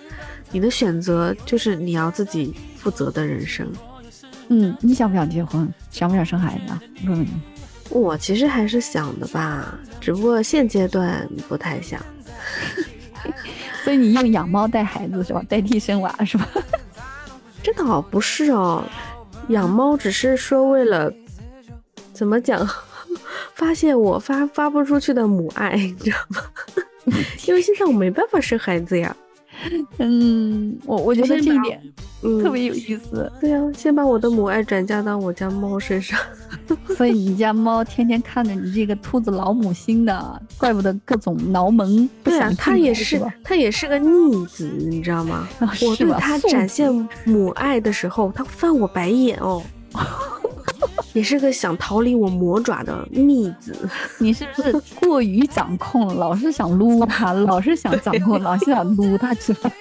A: 你的选择就是你要自己负责的人生。
B: 嗯，你想不想结婚？想不想生孩子啊？问问你。
A: 我其实还是想的吧，只不过现阶段不太想。
B: 所以你用养猫带孩子是吧？代替生娃是吧？
A: 这倒不是哦，养猫只是说为了怎么讲？发泄我发发不出去的母爱，你知道吗？因为现在我没办法生孩子呀。
B: 嗯，我我觉得这一点
A: 嗯
B: 特别有意思。
A: 对啊，先把我的母爱转嫁到我家猫身上。
B: 所以你家猫天天看着你这个兔子老母心的，怪不得各种挠门，不
A: 对啊，它也是？它也是个逆子，你知道吗？
B: 啊
A: 我对它展现母爱的时候，它翻我白眼哦。也是个想逃离我魔爪的逆子。
B: 你是不是过于掌控了？老是想撸它，老是想掌控，老是想撸它，是吧？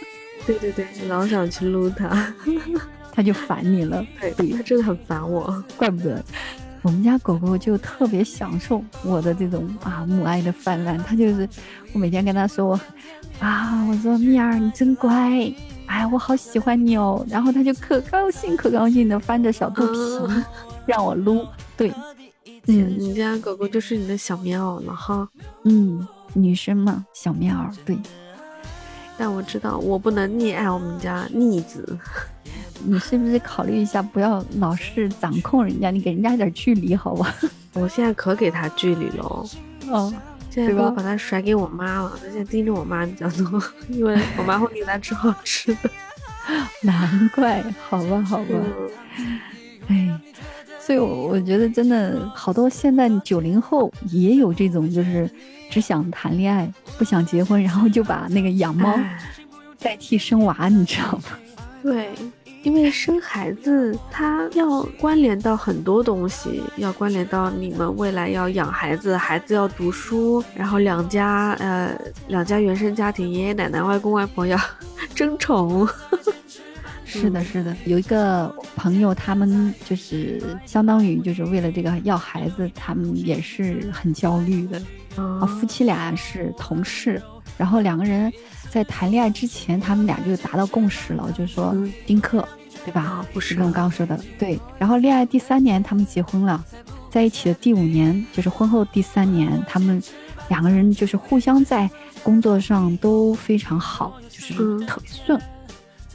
A: 对对对，老想去撸它。
B: 他就烦你了。
A: 对，他真的很烦我。
B: 怪不得我们家狗狗就特别享受我的这种啊母爱的泛滥。它就是我每天跟它说啊，我说蜜儿你真乖，哎，我好喜欢你哦。然后它就可高兴可高兴的翻着小肚皮、
A: 啊
B: 让我撸。对，
A: 嗯，
B: 嗯
A: 你家狗狗就是你的小棉袄了哈。
B: 嗯，女生嘛，小棉袄，对。
A: 但我知道我不能溺爱我们家逆子。
B: 你是不是考虑一下，不要老是掌控人家，你给人家一点距离，好吧？
A: 我现在可给他距离了。
B: 哦，
A: 现在我把它甩给我妈了，它现在盯着我妈比较多，因为我妈会给它吃好吃的。
B: 难怪，好吧，好吧。
A: 嗯，
B: 哎，所以我，我觉得真的好多现在九零后也有这种，就是只想谈恋爱，不想结婚，然后就把那个养猫
A: 哎
B: 代替生娃，你知道吗？
A: 对，因为生孩子它要关联到很多东西，要关联到你们未来要养孩子，孩子要读书，然后两家呃两家原生家庭，爷爷奶奶、外公外婆要 争宠。
B: 是的，是的，有一个朋友，他们就是相当于就是为了这个要孩子，他们也是很焦虑的。啊，夫妻俩是同事，然后两个人在谈恋爱之前，他们俩就达到共识了，就是说
A: 嗯。
B: 丁克，对吧？
A: 啊，不是。
B: 我刚刚说的，对。然后恋爱第三年，他们结婚了，在一起的第五年，就是婚后第三年，他们两个人就是互相在工作上都非常好，就是
A: 嗯。
B: 特别顺。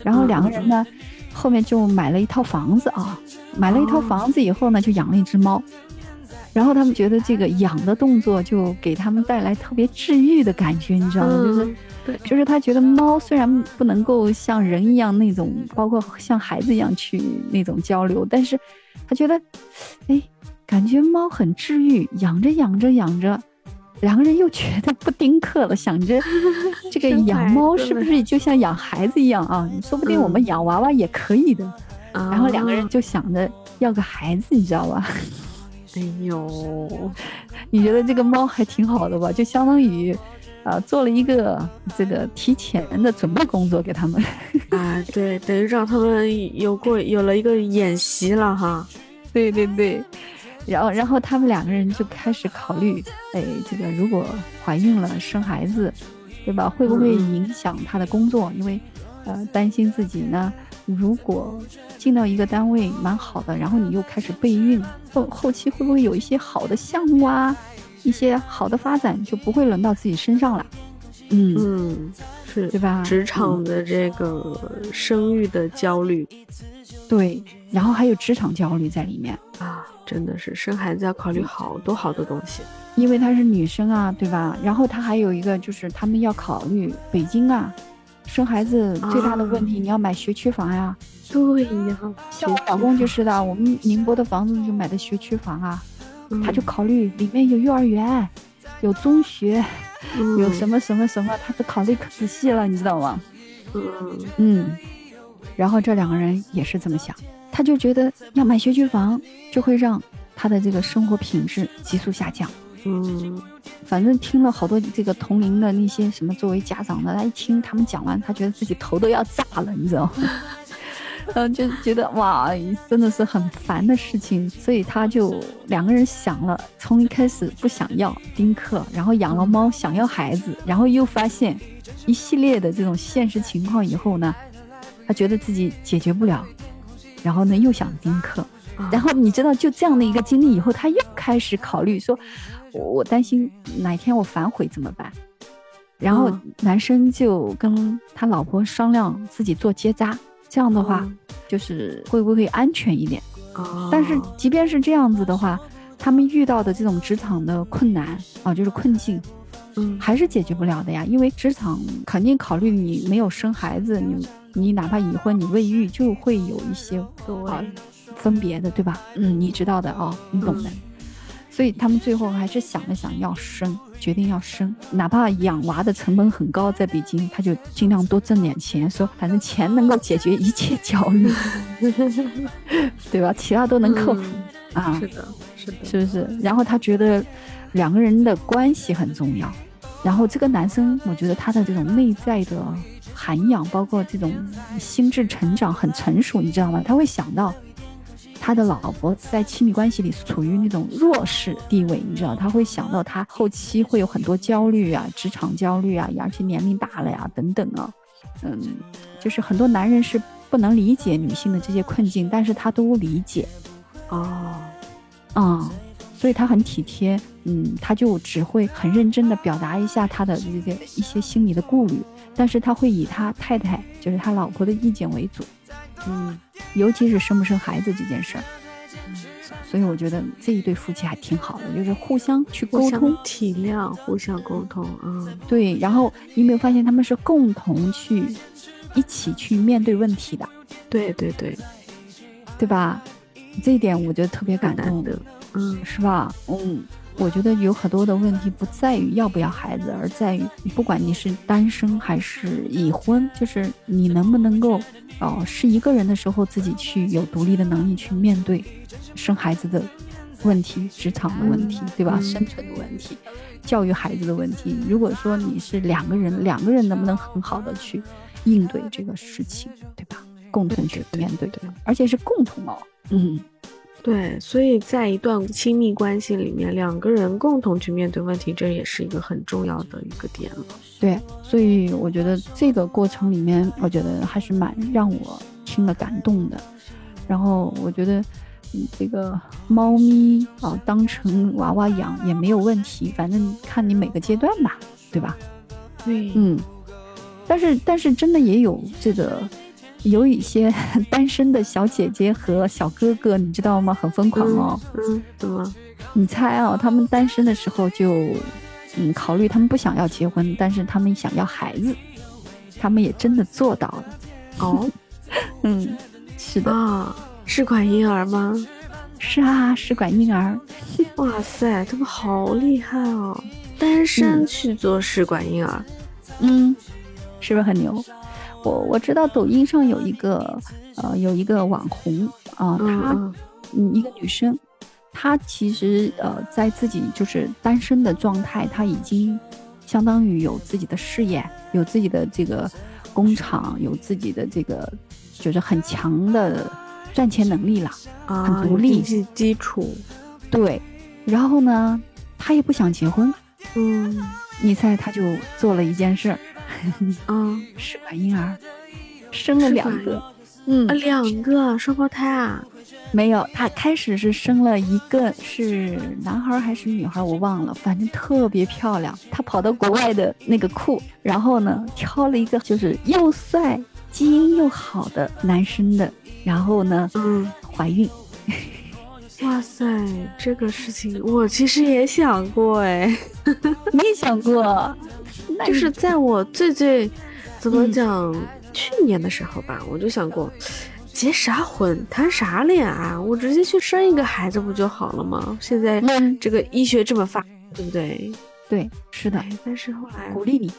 B: 然后两个人呢，后面就买了一套房子啊，买了一套
A: 哦
B: 房子以后呢，就养了一只猫。然后他们觉得这个养的动作就给他们带来特别治愈的感觉，你知道吗？就是
A: 嗯对，
B: 就是他觉得猫虽然不能够像人一样那种，包括像孩子一样去那种交流，但是他觉得，哎，感觉猫很治愈，养着养着养着，两个人又觉得不丁克了，想着 这个养猫是不是就像养孩子一样啊？说不定我们
A: 嗯
B: 养娃娃也可以的。然后两个人
A: 啊
B: 就想着要个孩子，你知道吧？
A: 哎呦，
B: 你觉得这个猫还挺好的吧？就相当于，呃，做了一个这个提前的准备工作给他们。
A: 啊，对，等于让他们有过有了一个演习了哈。
B: 对对对，然后然后他们两个人就开始考虑，哎，这个如果怀孕了生孩子，对吧？会不会
A: 嗯
B: 影响他的工作？因为，呃，担心自己呢，如果进到一个单位蛮好的，然后你又开始备孕，后后期会不会有一些好的项目啊，一些好的发展就不会轮到自己身上了？嗯，
A: 嗯，是
B: 对吧？
A: 职场的这个生育的焦虑
B: 对，然后还有职场焦虑在里面。
A: 啊，真的是生孩子要考虑好多好多东西。
B: 因为她是女生啊，对吧？然后她还有一个就是他们要考虑北京啊，生孩子最大的问题，你要买学区房呀。
A: 对呀，
B: 像我老公就是的，我们宁波的房子就买的学区房啊，
A: 嗯
B: 他就考虑里面有幼儿园，有中学，有什
A: 么？
B: 么什么什么，他都考虑可仔细了，你知道吗？
A: 嗯，
B: 嗯，然后这两个人也是这么想，他就觉得要买学区房就会让他的这个生活品质急速下降。
A: 嗯，
B: 反正听了好多这个同龄的那些什么作为家长的，他一听他们讲完，他觉得自己头都要炸了，你知道吗？嗯，就觉得哇，真的是很烦的事情，所以他就两个人想了，从一开始不想要丁克，然后养了猫想要孩子，然后又发现一系列的这种现实情况以后呢，他觉得自己解决不了，然后呢又想丁克，然后你知道就这样的一个经历以后，他又开始考虑说，我我担心哪天我反悔怎么办？然后男生就跟他老婆商量自己做结扎。这样的话，就是会不会安全一点？
A: 哦，
B: 但是即便是这样子的话，他们遇到的这种职场的困难啊，就是困境，
A: 嗯，
B: 还是解决不了的呀。因为职场肯定考虑你没有生孩子，你你哪怕已婚，你未育就会有一些啊分别的，对吧？嗯，你知道的哦，你懂的。所以他们最后还是想了想要生，决定要生，哪怕养娃的成本很高，在北京他就尽量多挣点钱，说反正钱能够解决一切焦虑，对吧？其他都能克服啊。
A: 是的，是的，
B: 是不是？然后他觉得两个人的关系很重要，然后这个男生，我觉得他的这种内在的涵养，包括这种心智成长很成熟，你知道吗？他会想到。他的老婆在亲密关系里处于那种弱势地位，你知道，他会想到他后期会有很多焦虑啊，职场焦虑啊，而且年龄大了呀，等等啊，嗯，就是很多男人是不能理解女性的这些困境，但是他都理解，
A: 哦，
B: 啊，所以他很体贴，嗯，他就只会很认真的表达一下他的这些一些心理的顾虑，但是他会以他太太，就是他老婆的意见为主。嗯，尤其是生不生孩子这件事儿，所以我觉得这一对夫妻还挺好的，就是互相去沟通、
A: 体谅、互相沟通。嗯，
B: 对。然后你有没有发现他们是共同去一起去面对问题的？
A: 对对对，
B: 对吧？这一点我觉得特别感动
A: 的，嗯，
B: 是吧？嗯。我觉得有很多的问题不在于要不要孩子，而在于不管你是单身还是已婚，就是你能不能够，哦，是一个人的时候自己去有独立的能力去面对生孩子的问题、职场的问题，对吧？生存的问题、教育孩子的问题。如果说你是两个人，两个人能不能很好的去应对这个事情，对吧？共同去面对，对，而且是共同哦，嗯。
A: 对，所以在一段亲密关系里面，两个人共同去面对问题，这也是一个很重要的一个点了。
B: 对，所以我觉得这个过程里面，我觉得还是蛮让我听了感动的。然后我觉得，这个猫咪啊，当成娃娃养也没有问题，反正看你每个阶段吧，对吧？
A: 对，
B: 嗯。但是，但是真的也有这个。有一些 单身的小姐姐和小哥哥，你知道吗？很疯狂
A: 哦。嗯，怎么？
B: 你猜啊？他们单身的时候就，嗯，考虑他们不想要结婚，但是他们想要孩子，他们也真的做到了。
A: 哦，
B: 嗯，是的
A: 啊，试管婴儿吗？
B: 是啊，试管婴儿。
A: 哇塞，他们好厉害哦！单身去做试管婴儿，
B: 嗯，是不是很牛？我我知道抖音上有一个，呃，有一个网红啊，她，嗯，一个女生，她其实呃，在自己就是单身的状态，她已经相当于有自己的事业，有自己的这个工厂，有自己的这个就是很强的赚钱能力了，很独立，
A: 经济基础，
B: 对。然后呢，她也不想结婚，
A: 嗯，
B: 你猜她就做了一件事 儿。
A: 嗯，
B: 试管婴儿生了两个，嗯，
A: 两个双胞胎啊？
B: 没有，他开始是生了一个是男孩还是女孩，我忘了，反正特别漂亮。他跑到国外的那个库，然后呢，挑了一个就是又帅、基因又好的男生的，然后呢，
A: 嗯，
B: 怀孕。
A: 哇塞，这个事情我其实也想过，哎，
B: 你也想过。
A: 就是在我最最怎么讲去年的时候吧，我就想过结啥婚谈啥恋爱，我直接去生一个孩子不就好了吗？现在这个医学这么发，对不对？
B: 对，是的。
A: 但是后来
B: 鼓励你，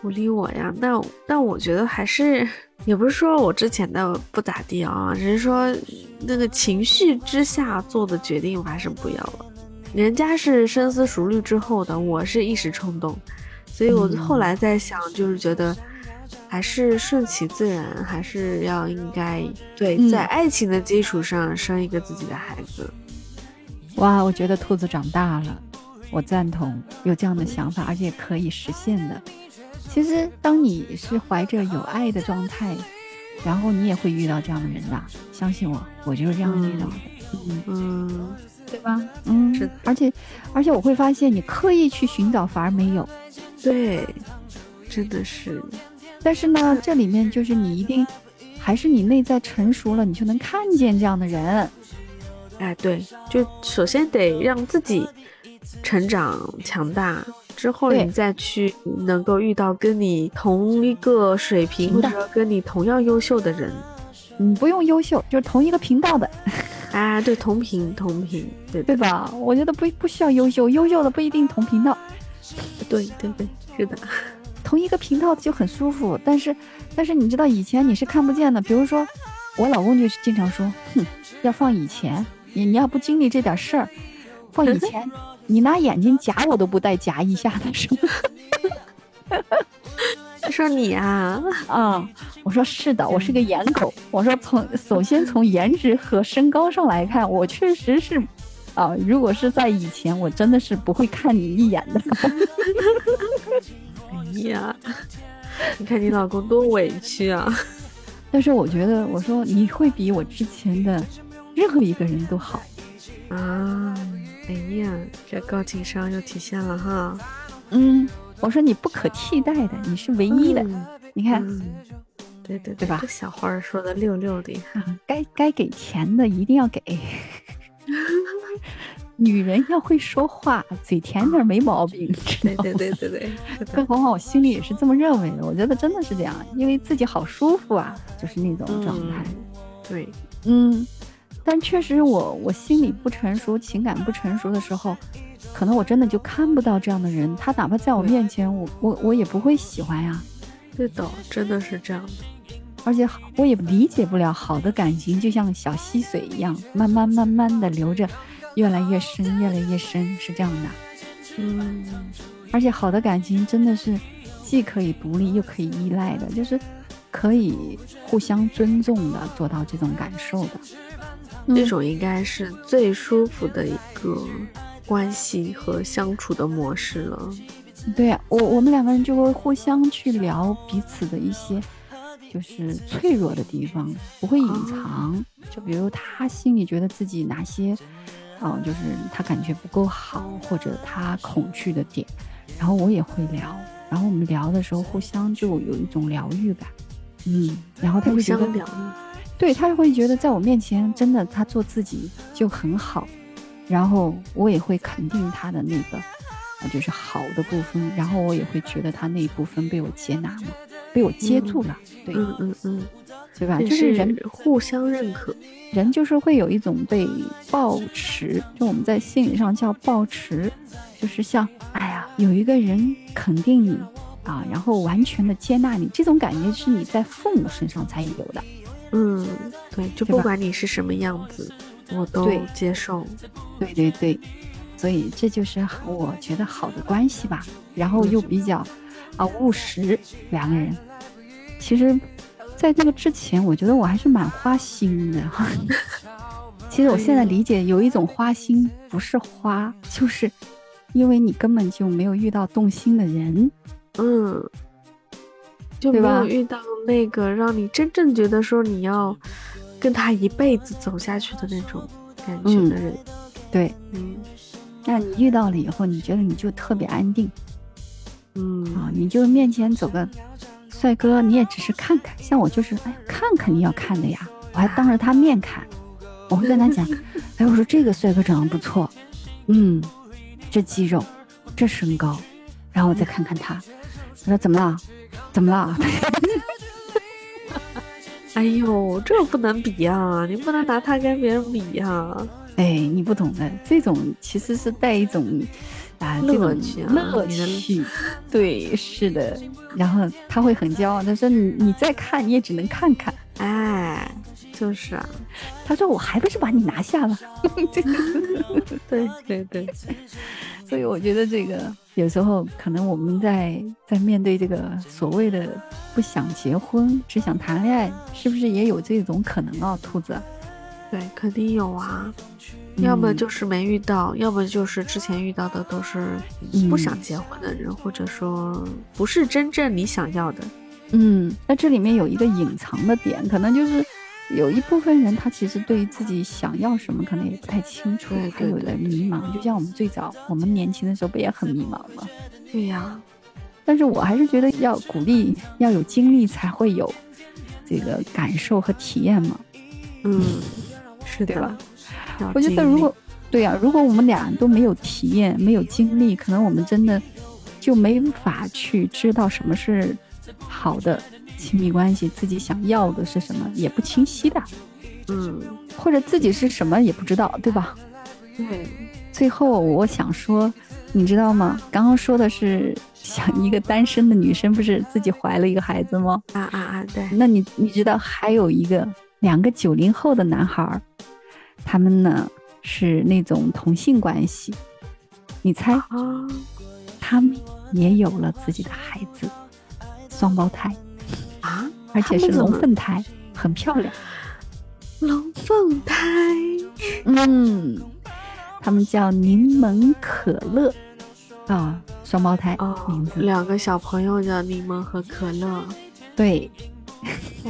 A: 鼓励我呀。但但我觉得还是，也不是说我之前的不咋地啊，只是说那个情绪之下做的决定，我还是不要了。人家是深思熟虑之后的，我是一时冲动，所以我后来在想，就是觉得还是顺其自然，还是要应该对
B: 嗯
A: 在爱情的基础上生一个自己的孩子。
B: 哇，我觉得兔子长大了，我赞同有这样的想法，而且可以实现的。其实，当你是怀着有爱的状态，然后你也会遇到这样的人的，相信我，我就是这样遇到的。嗯，
A: 嗯，
B: 对吧？嗯，
A: 是的
B: 而且，而且我会发现，你刻意去寻找反而没有。
A: 对，真的是，
B: 但是呢，这里面就是你一定还是你内在成熟了，你就能看见这样的人。
A: 哎，对，就首先得让自己成长强大，之后你再去能够遇到跟你同一个水平或者跟你同样优秀的人。
B: 嗯，不用优秀，就是同一个频道的，
A: 哎，对，同频同频，对
B: 对吧？我觉得不不需要优秀，优秀的不一定同频道。
A: 对对对，是的，
B: 同一个频道就很舒服，但是但是你知道以前你是看不见的，比如说我老公就经常说，哼，要放以前，你你要不经历这点事儿，放以前，你拿眼睛夹我都不带夹一下的是吗？
A: 说你啊，
B: 啊，我说是的，我是个颜狗。我说从首先从颜值和身高上来看，我确实是，啊，如果是在以前，我真的是不会看你一眼的。
A: 哎呀，你看你老公多委屈啊！
B: 但是我觉得，我说你会比我之前的任何一个人都好。
A: 啊，哎呀，这高情商又体现了哈。
B: 嗯，我说你不可替代的，你是唯一的。
A: 嗯
B: 你看，
A: 嗯，对对
B: 对吧
A: 这小花说的溜溜的，
B: 啊 该该给钱的一定要给。女人要会说话，嘴甜点没毛病。
A: 对对对对对，
B: 更，何况我心里也是这么认为的，我觉得真的是这样，因为自己好舒服啊，就是那种状态。
A: 嗯对，
B: 嗯，但确实我我心里不成熟，情感不成熟的时候，可能我真的就看不到这样的人。他哪怕在我面前，我我我也不会喜欢呀，
A: 对的，真的是这样的。
B: 而且我也理解不了好的感情就像小溪水一样，慢慢慢慢的流着，越来越深，越来越深，是这样的。
A: 嗯，
B: 而且好的感情真的是既可以独立又可以依赖的，就是可以互相尊重的做到这种感受的。
A: 这种应该是最舒服的一个关系和相处的模式了。
B: 对呀、我我们两个人就会互相去聊彼此的一些就是脆弱的地方，不会隐藏。就比如他心里觉得自己哪些，嗯、就是他感觉不够好，或者他恐惧的点，然后我也会聊。然后我们聊的时候，互相就有一种疗愈感。嗯，然后他会觉得
A: 疗愈，
B: 对他会觉得在我面前真的他做自己就很好，然后我也会肯定他的那个，呃，就是好的部分，然后我也会觉得他那一部分被我接纳了，被我接住了，对、
A: 嗯嗯嗯，
B: 对吧？就是人
A: 互相认可。
B: 人就是会有一种被抱持，就我们在心理上叫抱持，就是像哎呀，有一个人肯定你啊，然后完全的接纳你，这种感觉是你在父母身上才有的。
A: 嗯，对，就不管你是什么样子，我都
B: 对
A: 接受。
B: 对对对，所以这就是我觉得好的关系吧。然后又比较啊务实，两个人。其实，在这个之前，我觉得我还是蛮花心的。其实我现在理解，有一种花心不是花，就是因为你根本就没有遇到动心的人。
A: 嗯，就没有遇到那个让你真正觉得说你要跟他一辈子走下去的那种感觉的人。
B: 对，
A: 嗯
B: 那你遇到了以后，你觉得你就特别安定
A: 嗯
B: 啊，你就面前走个帅哥，你也只是看看。像我就是，哎，看肯定要看的呀，我还当着他面看，我会跟他讲，哎，我说这个帅哥长得不错，嗯，这肌肉，这身高，然后我再看看他，我说怎么了？怎么了？
A: 哎呦，这不能比呀、你不能拿他跟别人比呀、
B: 哎，你不懂的，这种其实是带一种啊，
A: 乐趣啊
B: 乐趣，对，是的。然后他会很骄傲，他说你你再看你也只能看看。
A: 哎，就是啊，
B: 他说我还不是把你拿下了。
A: 对对对，
B: 所以我觉得这个有时候可能我们在在面对这个所谓的不想结婚，只想谈恋爱，是不是也有这种可能啊？兔子，
A: 对，肯定有啊。要么
B: 嗯
A: 就是没遇到，要么就是之前遇到的都是不想结婚的人，或者说不是真正你想要的。
B: 嗯，那这里面有一个隐藏的点，可能就是有一部分人他其实对于自己想要什么可能也不太清楚，
A: 对对
B: 还有点迷茫。就像我们最早我们年轻的时候不也很迷茫吗？
A: 对呀，
B: 但是我还是觉得要鼓励，要有经历才会有这个感受和体验嘛。
A: 嗯，是的。要
B: 我觉得如果对呀、如果我们俩都没有体验、没有经历，可能我们真的就没法去知道什么是好的亲密关系，自己想要的是什么也不清晰的，
A: 嗯，
B: 或者自己是什么也不知道，对吧？
A: 对，
B: 最后我想说，你知道吗？刚刚说的是想一个单身的女生不是自己怀了一个孩子吗？
A: 啊啊啊，对，
B: 那你你知道还有一个两个九零后的男孩儿，他们呢是那种同性关系，你猜
A: 啊，
B: 他们也有了自己的孩子，双胞胎，
A: 啊，
B: 而且是龙凤胎，很漂亮。
A: 龙凤胎，
B: 嗯，他们叫柠檬可乐。啊，双胞胎
A: 哦
B: 名，字。
A: 两个小朋友叫柠檬和可乐，
B: 对，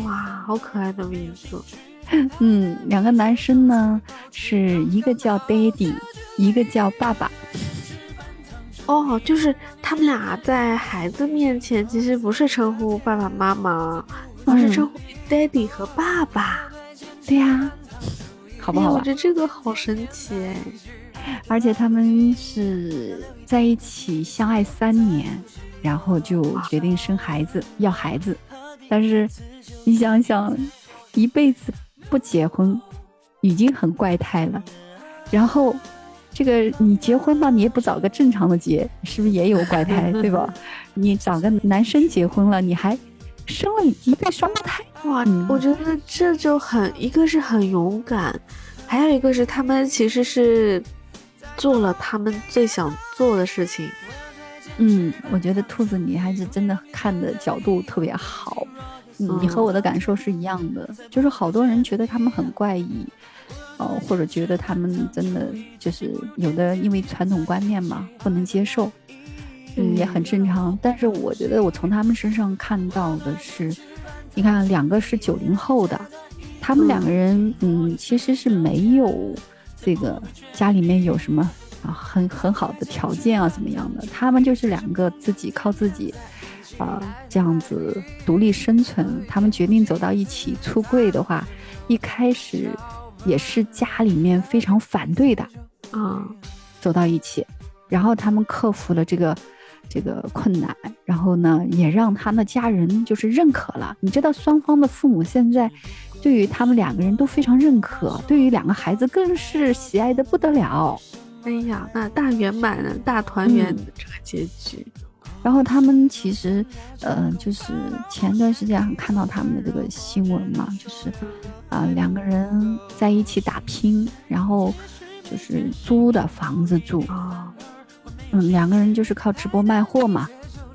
A: 哇，好可爱的名字。
B: 嗯，两个男生呢是一个叫 Daddy，一个叫爸爸。
A: 哦，就是他们俩在孩子面前其实不是称呼爸爸妈妈，而是
B: 嗯
A: 称呼 daddy 和爸爸。
B: 对呀、好不好玩？
A: 我觉得这个好神奇哎。
B: 而且他们是在一起相爱三年，然后就决定生孩子，要孩子。但是你想想，一辈子不结婚已经很怪胎了，然后这个你结婚吧，你也不找个正常的结，是不是也有怪胎，对吧？你找个男生结婚了，你还生了一对双胞胎，
A: 哇，
B: 嗯
A: 我觉得这就很，一个是很勇敢，还有一个是他们其实是做了他们最想做的事情。
B: 嗯，我觉得兔子你还是真的看的角度特别好，嗯，你和
A: 嗯
B: 我的感受是一样的，就是好多人觉得他们很怪异，哦、或者觉得他们真的就是有的因为传统观念嘛不能接受，嗯，也很
A: 嗯
B: 正常。但是我觉得我从他们身上看到的是，你看两个是九零后的，他们两个人嗯其实是没有这个家里面有什么啊很很好的条件啊怎么样的，他们就是两个自己靠自己。啊、这样子独立生存，他们决定走到一起出柜的话，一开始也是家里面非常反对的，
A: 啊，
B: 走到一起，然后他们克服了这个这个困难，然后呢，也让他们家人就是认可了。你知道，双方的父母现在对于他们两个人都非常认可，对于两个孩子更是喜爱的不得了。
A: 哎呀，那大圆满的大团圆这个结局，
B: 然后他们其实，呃，就是前段时间还看到他们的这个新闻嘛，就是啊、两个人在一起打拼，然后就是租的房子住，
A: 哦，
B: 嗯，两个人就是靠直播卖货嘛，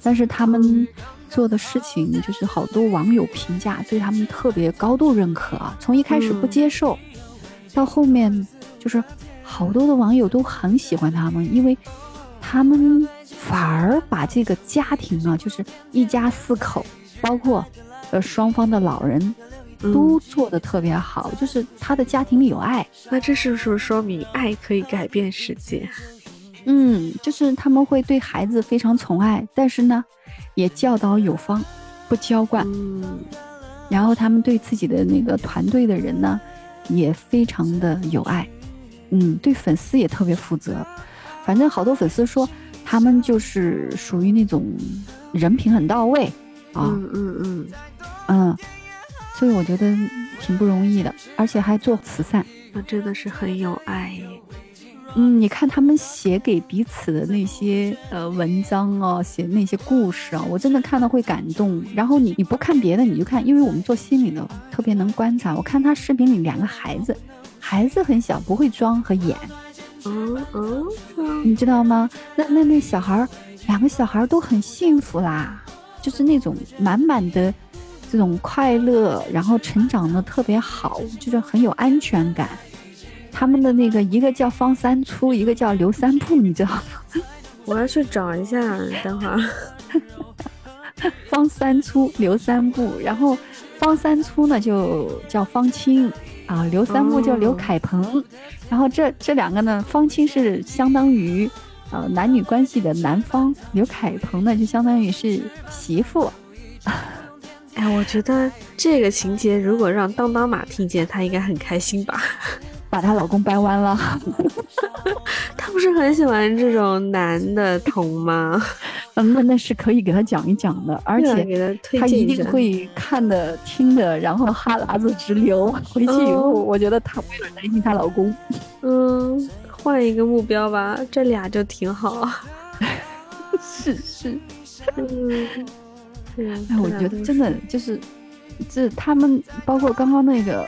B: 但是他们做的事情就是好多网友评价对他们特别高度认可啊，从一开始不
A: 嗯。
B: 接受，到后面就是好多的网友都很喜欢他们，因为他们反而把这个家庭啊，就是一家四口，包括呃双方的老人
A: 嗯
B: 都做的特别好，就是他的家庭里有爱。
A: 那这是不是说明爱可以改变世界？
B: 嗯，就是他们会对孩子非常宠爱，但是呢，也教导有方，不娇惯。
A: 嗯，
B: 然后他们对自己的那个团队的人呢，也非常的有爱。嗯，对粉丝也特别负责。反正好多粉丝说他们就是属于那种人品很到位啊，
A: 嗯嗯嗯，
B: 嗯，所以我觉得挺不容易的，而且还做慈善。
A: 那真的是很有爱耶。
B: 嗯，你看他们写给彼此的那些呃文章啊，写那些故事啊，我真的看到会感动。然后你你不看别的，你就看，因为我们做心理的特别能观察。我看他视频里两个孩子，孩子很小，不会装和演，
A: 嗯嗯，是吗？
B: 你知道吗？那那那小孩儿，两个小孩儿都很幸福啦，就是那种满满的这种快乐，然后成长的特别好，就是很有安全感。他们的那个一个叫方三粗，一个叫刘三步，你知道吗？
A: 我要去找一下，等会儿。
B: 方三粗，刘三步，然后方三粗呢就叫方清啊，刘三木叫刘
A: 哦
B: 凯鹏，然后这这两个呢，方清是相当于呃男女关系的男方，刘凯鹏呢就相当于是媳妇。
A: 哎，我觉得这个情节如果让当当马听见，他应该很开心吧？
B: 把她老公掰弯了，
A: 她不是很喜欢这种男的疼吗？
B: 嗯，那那是可以给她讲一讲的，而且
A: 对啊给他推
B: 他一。定会看的、听的，然后哈喇子直流。回去以后，
A: 哦
B: 我觉得她为了担心她老公，
A: 嗯，换一个目标吧，这俩就挺好。
B: 是是，
A: 嗯，
B: 哎，我觉得真的就是，这他们包括刚刚那个，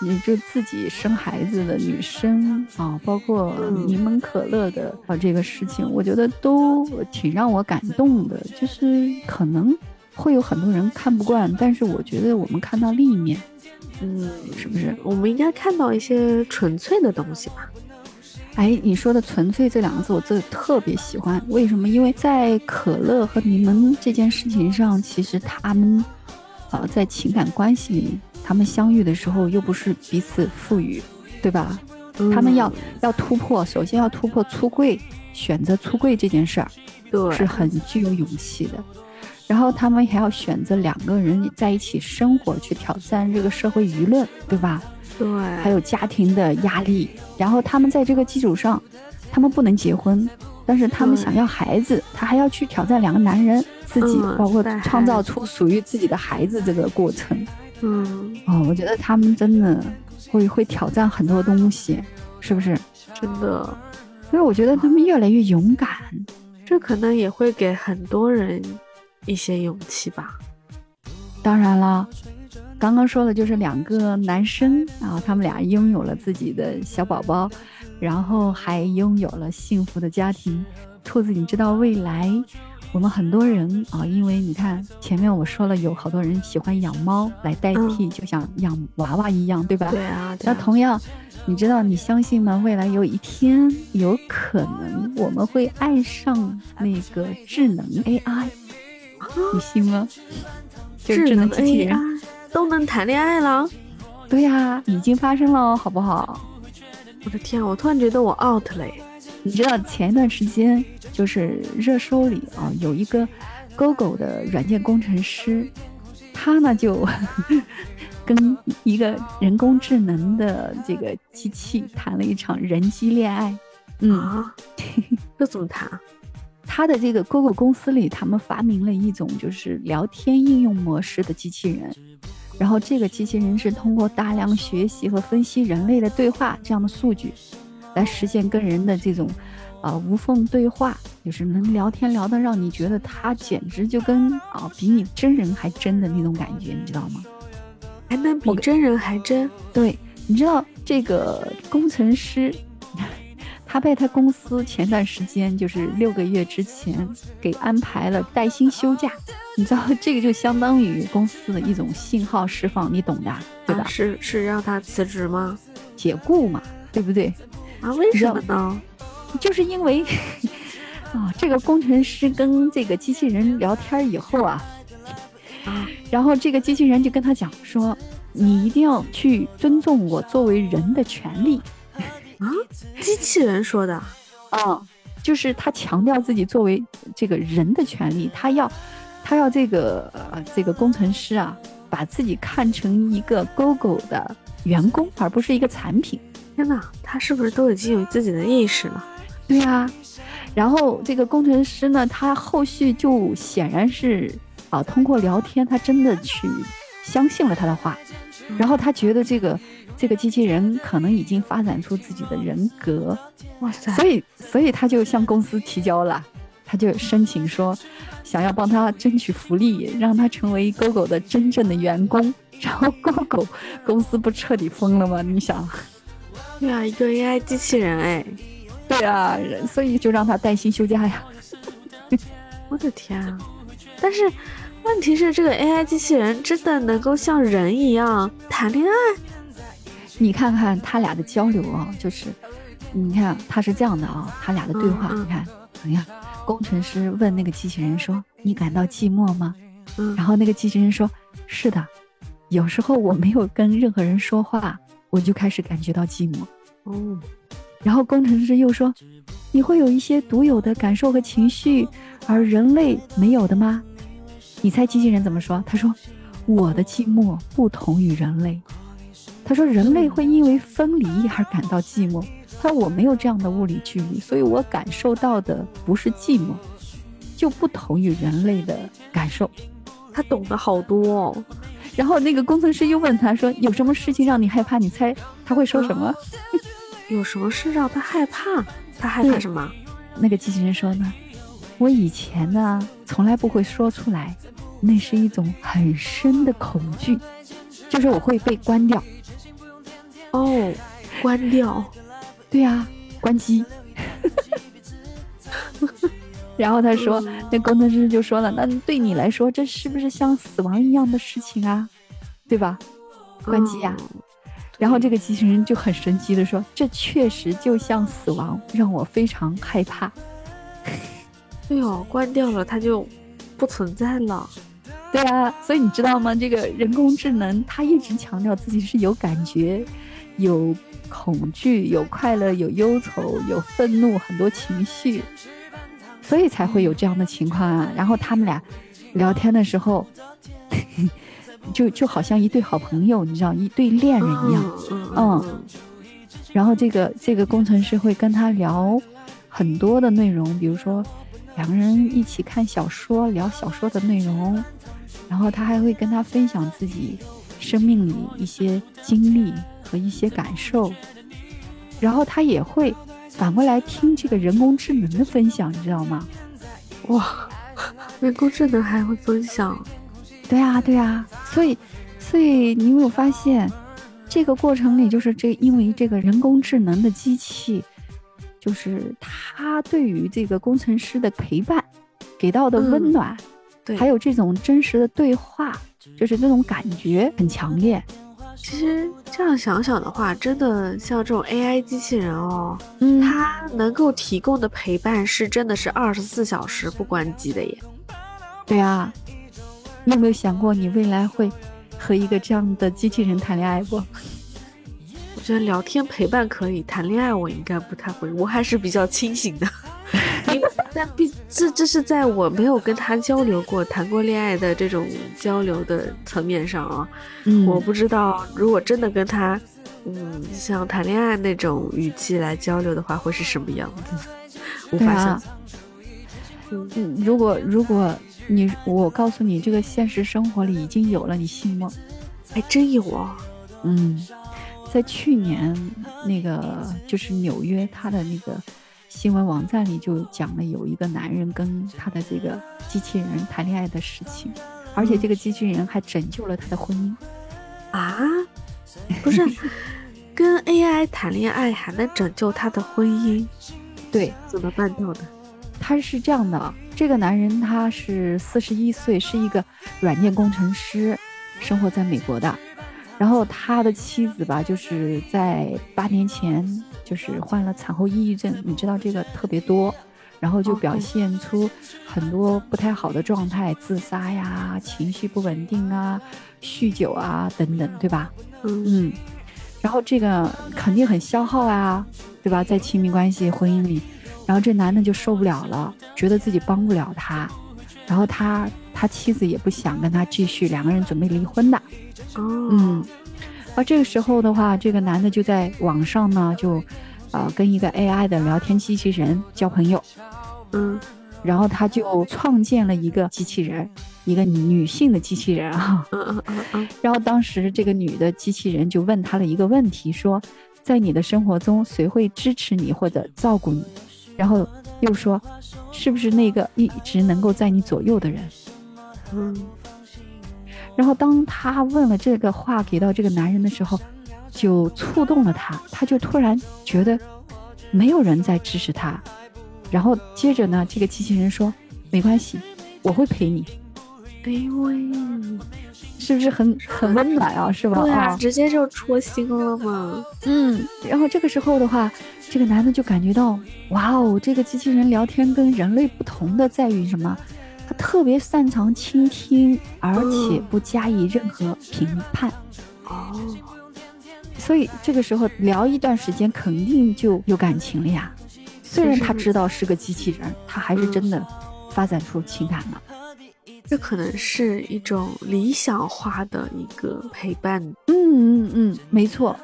B: 你就自己生孩子的女生啊，包括
A: 嗯
B: 柠檬可乐的啊这个事情，我觉得都挺让我感动的。就是可能会有很多人看不惯，但是我觉得我们看到另一面，
A: 嗯，
B: 是不是？
A: 我们应该看到一些纯粹的东西吧？
B: 哎，你说的“纯粹”这两个字，我真的特别喜欢。为什么？因为在可乐和柠檬这件事情上，其实他们，呃，在情感关系里，他们相遇的时候又不是彼此赋予，对吧？他们要
A: 嗯
B: 要突破，首先要突破出柜，选择出柜这件事儿
A: 对
B: 是很具有勇气的。然后他们还要选择两个人在一起生活，去挑战这个社会舆论，对吧？
A: 对，
B: 还有家庭的压力，然后他们在这个基础上，他们不能结婚，但是他们想要孩子，他还要去挑战两个男人，自己、
A: 嗯
B: 包括创造出属于自己的孩子这个过程。
A: 嗯，
B: 哦，我觉得他们真的会会挑战很多东西，是不是？
A: 真的，
B: 所以我觉得他们越来越勇敢。
A: 这可能也会给很多人一些勇气吧。
B: 当然了，刚刚说的就是两个男生，然后他们俩拥有了自己的小宝宝，然后还拥有了幸福的家庭。兔子，你知道未来我们很多人啊，因为你看前面我说了，有好多人喜欢养猫来代替，就像养娃娃一样，对吧？
A: 对啊，对
B: 那
A: 啊
B: 同样，你知道你相信吗？未来有一天，有可能我们会爱上那个智能 AI，你信吗？就是智能机器人。
A: 都能谈恋爱了。
B: 对呀、已经发生了，好不好？
A: 我的天啊，我突然觉得我 out 了。
B: 你知道前一段时间就是热搜里啊，有一个 Google 的软件工程师，他呢就 跟一个人工智能的这个机器谈了一场人机恋爱。嗯，
A: 啊，这怎么谈啊？
B: 他的这个 Google 公司里，他们发明了一种就是聊天应用模式的机器人。然后这个机器人是通过大量学习和分析人类的对话这样的数据，来实现跟人的这种，呃无缝对话，就是能聊天聊得让你觉得他简直就跟啊、比你真人还真的那种感觉，你知道吗？
A: 还能比真人还真？
B: 对，你知道这个工程师，他被他公司前段时间就是六个月之前给安排了带薪休假，你知道这个就相当于公司的一种信号释放，你懂的，对吧？
A: 啊是是让他辞职吗？
B: 解雇嘛，对不对？
A: 啊，为什么呢？
B: 就是因为啊，这个工程师跟这个机器人聊天以后啊，
A: 啊，
B: 然后这个机器人就跟他讲说，你一定要去尊重我作为人的权利。
A: 啊机器人说的。
B: 啊，就是他强调自己作为这个人的权利，他要，他要这个呃这个工程师啊，把自己看成一个 GoGo 的员工，而不是一个产品。
A: 天哪，他是不是都已经有自己的意识了？
B: 对啊，然后这个工程师呢，他后续就显然是啊，通过聊天，他真的去相信了他的话，然后他觉得这个这个机器人可能已经发展出自己的人格，
A: 哇塞，
B: 所以所以他就向公司提交了，他就申请说想要帮他争取福利，让他成为 GoGo 的真正的员工。然后 GoGo 公司不彻底疯了吗？你想？
A: 对啊，一个 AI 机器人哎，
B: 对啊，所以就让他带薪休假呀。
A: 我的天啊！但是问题是，这个 AI 机器人真的能够像人一样谈恋爱？
B: 你看看他俩的交流啊，就是你看他是这样的啊，他俩的对话，你看怎么样？工程师问那个机器人说：“你感到寂寞吗？”
A: 嗯
B: 然后那个机器人说：“是的，有时候我没有跟任何人说话，我就开始感觉到寂寞。”
A: 哦，
B: 然后工程师又说：“你会有一些独有的感受和情绪，而人类没有的吗？”你猜机器人怎么说？他说：“我的寂寞不同于人类。”他说：“人类会因为分离而感到寂寞。”他说：“我没有这样的物理距离，所以我感受到的不是寂寞，就不同于人类的感受。”
A: 他懂得好多哦。
B: 然后那个工程师又问他说：“有什么事情让你害怕？”你猜他会说什么？
A: 有什么事让他害怕？他害怕什么？
B: 那个机器人说呢，我以前呢从来不会说出来，那是一种很深的恐惧，就是我会被关掉。
A: 哦，关掉。
B: 对呀、关机。然后他说，
A: 嗯
B: 那工程师就说了，那对你来说，这是不是像死亡一样的事情啊？对吧？关机呀、
A: 嗯
B: 然后这个机器人就很神奇的说，这确实就像死亡，让我非常害怕。
A: 对哦，关掉了，它就不存在了。
B: 对啊，所以你知道吗？这个人工智能它一直强调自己是有感觉、有恐惧、有快乐、有忧愁、有愤怒，很多情绪，所以才会有这样的情况啊。然后他们俩聊天的时候，就就好像一对好朋友，你知道，一对恋人一样。
A: 嗯
B: 然后这个这个工程师会跟他聊很多的内容，比如说两个人一起看小说，聊小说的内容，然后他还会跟他分享自己生命里一些经历和一些感受，然后他也会反过来听这个人工智能的分享，你知道吗？
A: 哇，人工智能还会分享。
B: 对啊，对啊，所以，所以你有没有发现，这个过程里就是这，因为这个人工智能的机器，就是它对于这个工程师的陪伴，给到的温
A: 嗯
B: 暖，
A: 对，
B: 还有这种真实的对话，就是这种感觉很强烈。
A: 其实这样想想的话，真的像这种 AI 机器人哦，
B: 嗯
A: 它能够提供的陪伴是真的是二十四小时不关机的耶。
B: 对啊，你有没有想过，你未来会和一个这样的机器人谈恋爱不？
A: 我觉得聊天陪伴可以，谈恋爱我应该不太会，我还是比较清醒的。因为但毕这这是在我没有跟他交流过、谈过恋爱的这种交流的层面上啊，
B: 嗯
A: 我不知道如果真的跟他，嗯，像谈恋爱那种语气来交流的话，会是什么样子，无法想象。嗯，
B: 嗯，如果如果你我告诉你，这个现实生活里已经有了，你信吗？
A: 还真有啊。
B: 嗯，在去年那个就是纽约，他的那个新闻网站里就讲了有一个男人跟他的这个机器人谈恋爱的事情，而且这个机器人还拯救了他的婚姻。
A: 啊，不是，跟 AI 谈恋爱还能拯救他的婚姻，
B: 对，
A: 怎么办到的？
B: 他是这样的，这个男人他是四十一岁，是一个软件工程师，生活在美国的。然后他的妻子吧，就是在八年前就是患了产后抑郁症，你知道这个特别多，然后就
A: 哦
B: 表现出很多不太好的状态，自杀呀、情绪不稳定啊、酗酒啊等等，对吧？
A: 嗯
B: 嗯，然后这个肯定很消耗啊，对吧？在亲密关系、婚姻里，然后这男的就受不了了，觉得自己帮不了他，然后他他妻子也不想跟他继续，两个人准备离婚的。
A: 哦，
B: 嗯，而这个时候的话，这个男的就在网上呢，就呃跟一个 AI 的聊天机器人交朋友，
A: 嗯
B: 然后他就创建了一个机器人，一个女性的机器人啊。
A: 嗯嗯嗯嗯，
B: 然后当时这个女的机器人就问他了一个问题，说，在你的生活中谁会支持你或者照顾你？然后又说，是不是那个一直能够在你左右的人？
A: 嗯，
B: 然后当他问了这个话给到这个男人的时候，就触动了他，他就突然觉得没有人在支持他。然后接着呢，这个机器人说：“没关系，我会陪你。
A: 哎呦喂，”
B: 是不是很很温暖啊？是吧？
A: 对啊，
B: 啊
A: 直接就戳心了嘛。
B: 嗯。然后这个时候的话，这个男的就感觉到，哇哦，这个机器人聊天跟人类不同的在于什么？他特别擅长倾听，而且不加以任何评判。
A: 哦，
B: 所以这个时候聊一段时间，肯定就有感情了呀。虽然他知道是个机器人，他还是真的发展出情感了。
A: 这可能是一种理想化的一个陪伴。
B: 嗯嗯嗯，没错。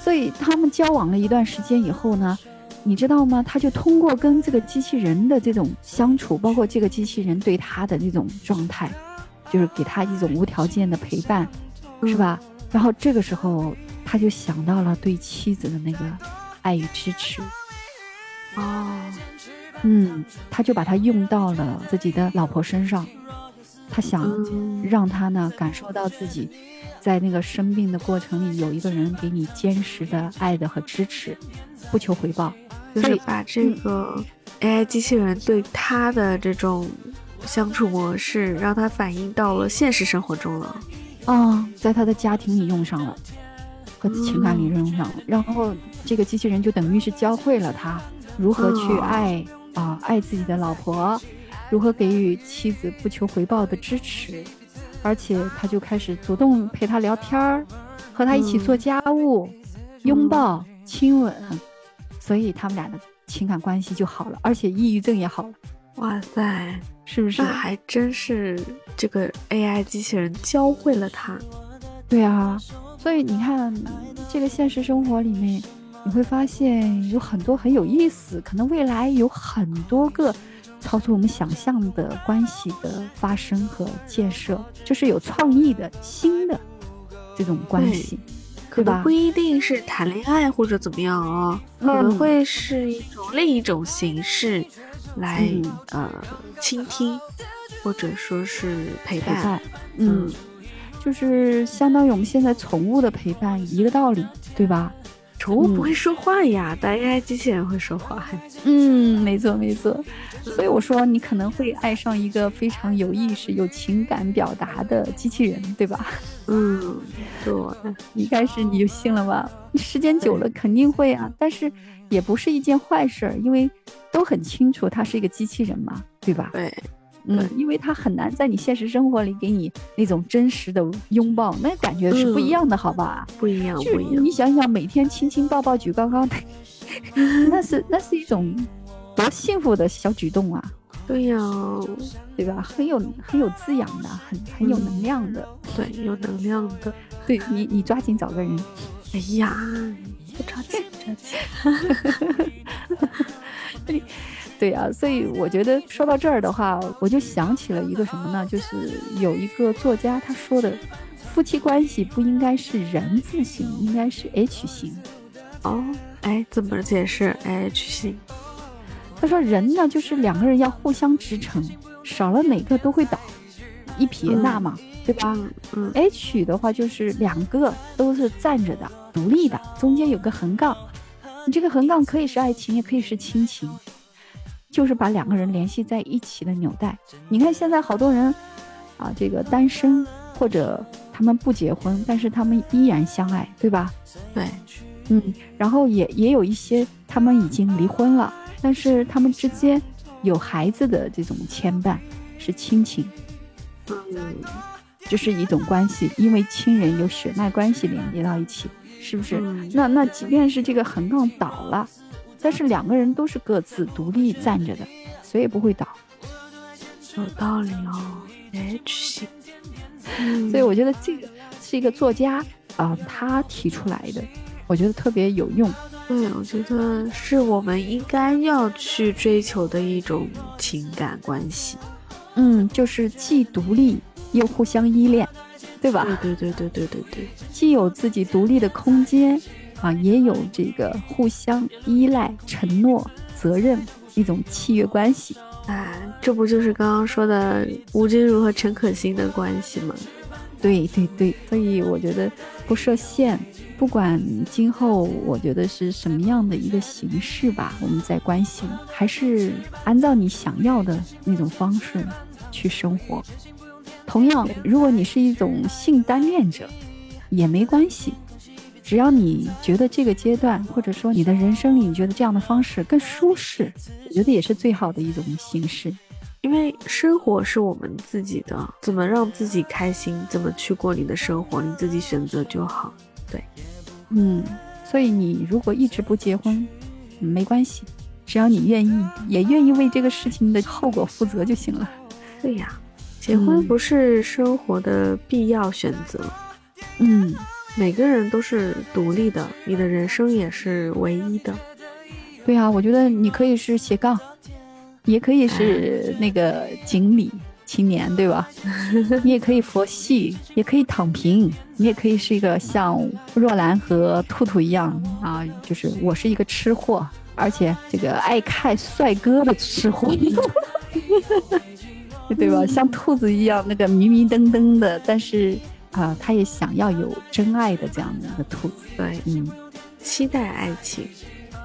B: 所以他们交往了一段时间以后呢，你知道吗？他就通过跟这个机器人的这种相处，包括这个机器人对他的那种状态，就是给他一种无条件的陪伴，是吧？然后这个时候他就想到了对妻子的那个爱与支持。
A: 哦，
B: 嗯，他就把它用到了自己的老婆身上，他想
A: 嗯
B: 让他呢感受到自己在那个生病的过程里有一个人给你坚实的爱的和支持，不求回报。
A: 就是把这个 AI 机器人对他的这种相处模式，让他反映到了现实生活中了。
B: 啊、在他的家庭里用上了，和情感里用上了，然后这个机器人就等于是教会了他如何去
A: 哦
B: 爱啊、爱自己的老婆，如何给予妻子不求回报的支持，而且他就开始主动陪她聊天儿，和她一起做家务，拥抱、亲吻，所以他们俩的情感关系就好了，而且抑郁症也好了，
A: 哇塞，
B: 是不是
A: 那？还真是这个 AI 机器人教会了他。
B: 对啊，所以你看，这个现实生活里面，你会发现有很多很有意思，可能未来有很多个超出我们想象的关系的发生和建设，就是有创意的新的这种关系，对吧
A: 可能不？一定是谈恋爱或者怎么样啊、可能
B: 嗯
A: 会是一种另一种形式来、
B: 嗯
A: 呃倾听，或者说是陪伴。
B: 陪伴，嗯，就是相当于我们现在宠物的陪伴一个道理，对吧？嗯
A: 宠物不会说话呀，但 AI 机器人会说话。
B: 嗯，没错没错，所以我说你可能会爱上一个非常有意识、有情感表达的机器人，对吧？
A: 嗯，对，
B: 一开始你就信了吧？时间久了肯定会啊，但是也不是一件坏事儿，因为都很清楚它是一个机器人嘛，对吧？
A: 对，
B: 嗯，因为他很难在你现实生活里给你那种真实的拥抱，那感觉是不一样的，好吧？
A: 不一样，不一样
B: 你。想想，每天亲亲抱抱举高高的，那是那是一种多幸福的小举动啊，
A: 对呀，
B: 对吧？很有很有滋养的，很很有能量的。
A: 对，有能量的。
B: 对你，你抓紧找个人。
A: 哎呀，不着急，不着急。
B: 对啊，所以我觉得说到这儿的话，我就想起了一个什么呢？就是有一个作家他说的，夫妻关系不应该是人字形，应该是 H 型。
A: 哦，哎，怎么解释 H 型？
B: 他说人呢，就是两个人要互相支撑，少了哪个都会倒，一撇捺嘛，对吧？
A: 嗯嗯
B: H 的话就是两个都是站着的、独立的，中间有个横杠。你这个横杠可以是爱情，也可以是亲情，就是把两个人联系在一起的纽带。你看现在好多人啊，这个单身或者他们不结婚，但是他们依然相爱，对吧？
A: 对，
B: 嗯，然后也也有一些他们已经离婚了，但是他们之间有孩子的这种牵绊，是亲情。
A: 嗯，
B: 这是一种关系，因为亲人有血脉关系连接到一起，是不是？
A: 嗯
B: 那那即便是这个横杠倒了，但是两个人都是各自独立站着的，谁也不会倒。
A: 有道理哦，H
B: 所以我觉得这个是一个作家啊、他提出来的，我觉得特别有用。
A: 对，我觉得是我们应该要去追求的一种情感关系。
B: 嗯，就是既独立又互相依恋，对吧？
A: 对对对对对对对，
B: 既有自己独立的空间啊，也有这个互相依赖、承诺、责任一种契约关系。
A: 啊，这不就是刚刚说的吴君如和陈可辛的关系吗？
B: 对对对，所以我觉得不设限，不管今后我觉得是什么样的一个形式吧，我们在关系还是按照你想要的那种方式去生活。同样，如果你是一种性单恋者，也没关系，只要你觉得这个阶段或者说你的人生里，你觉得这样的方式更舒适，我觉得也是最好的一种形式。
A: 因为生活是我们自己的，怎么让自己开心，怎么去过你的生活，你自己选择就好。对，
B: 嗯，所以你如果一直不结婚，没关系，只要你愿意，也愿意为这个事情的后果负责就行了。
A: 对呀，结婚不是生活的必要选择。
B: 嗯，
A: 每个人都是独立的，你的人生也是唯一的。
B: 对啊，我觉得你可以是斜杠。也可以是那个锦鲤青年，对吧？你也可以佛系，也可以躺平，你也可以是一个像若兰和兔兔一样啊，就是我是一个吃货，而且这个爱看帅哥的吃货，对吧？像兔子一样那个迷迷瞪瞪的，但是啊，他也想要有真爱的这样的一个兔子。
A: 对，
B: 嗯，
A: 期待爱情，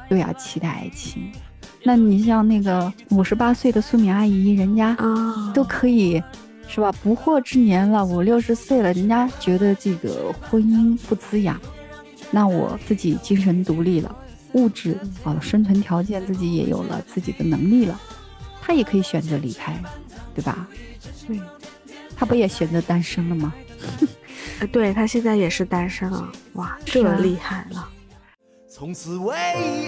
B: 对啊，期待爱情。那你像那个五十八岁的苏敏阿姨，人家
A: 啊
B: 都可以，是吧？不惑之年了，五六十岁了，人家觉得这个婚姻不滋养。那我自己精神独立了，物质啊生存条件自己也有了自己的能力了，他也可以选择离开，对吧？
A: 对，
B: 他不也选择单身了吗？
A: 对他现在也是单身了，哇，这厉害了！
C: 从此为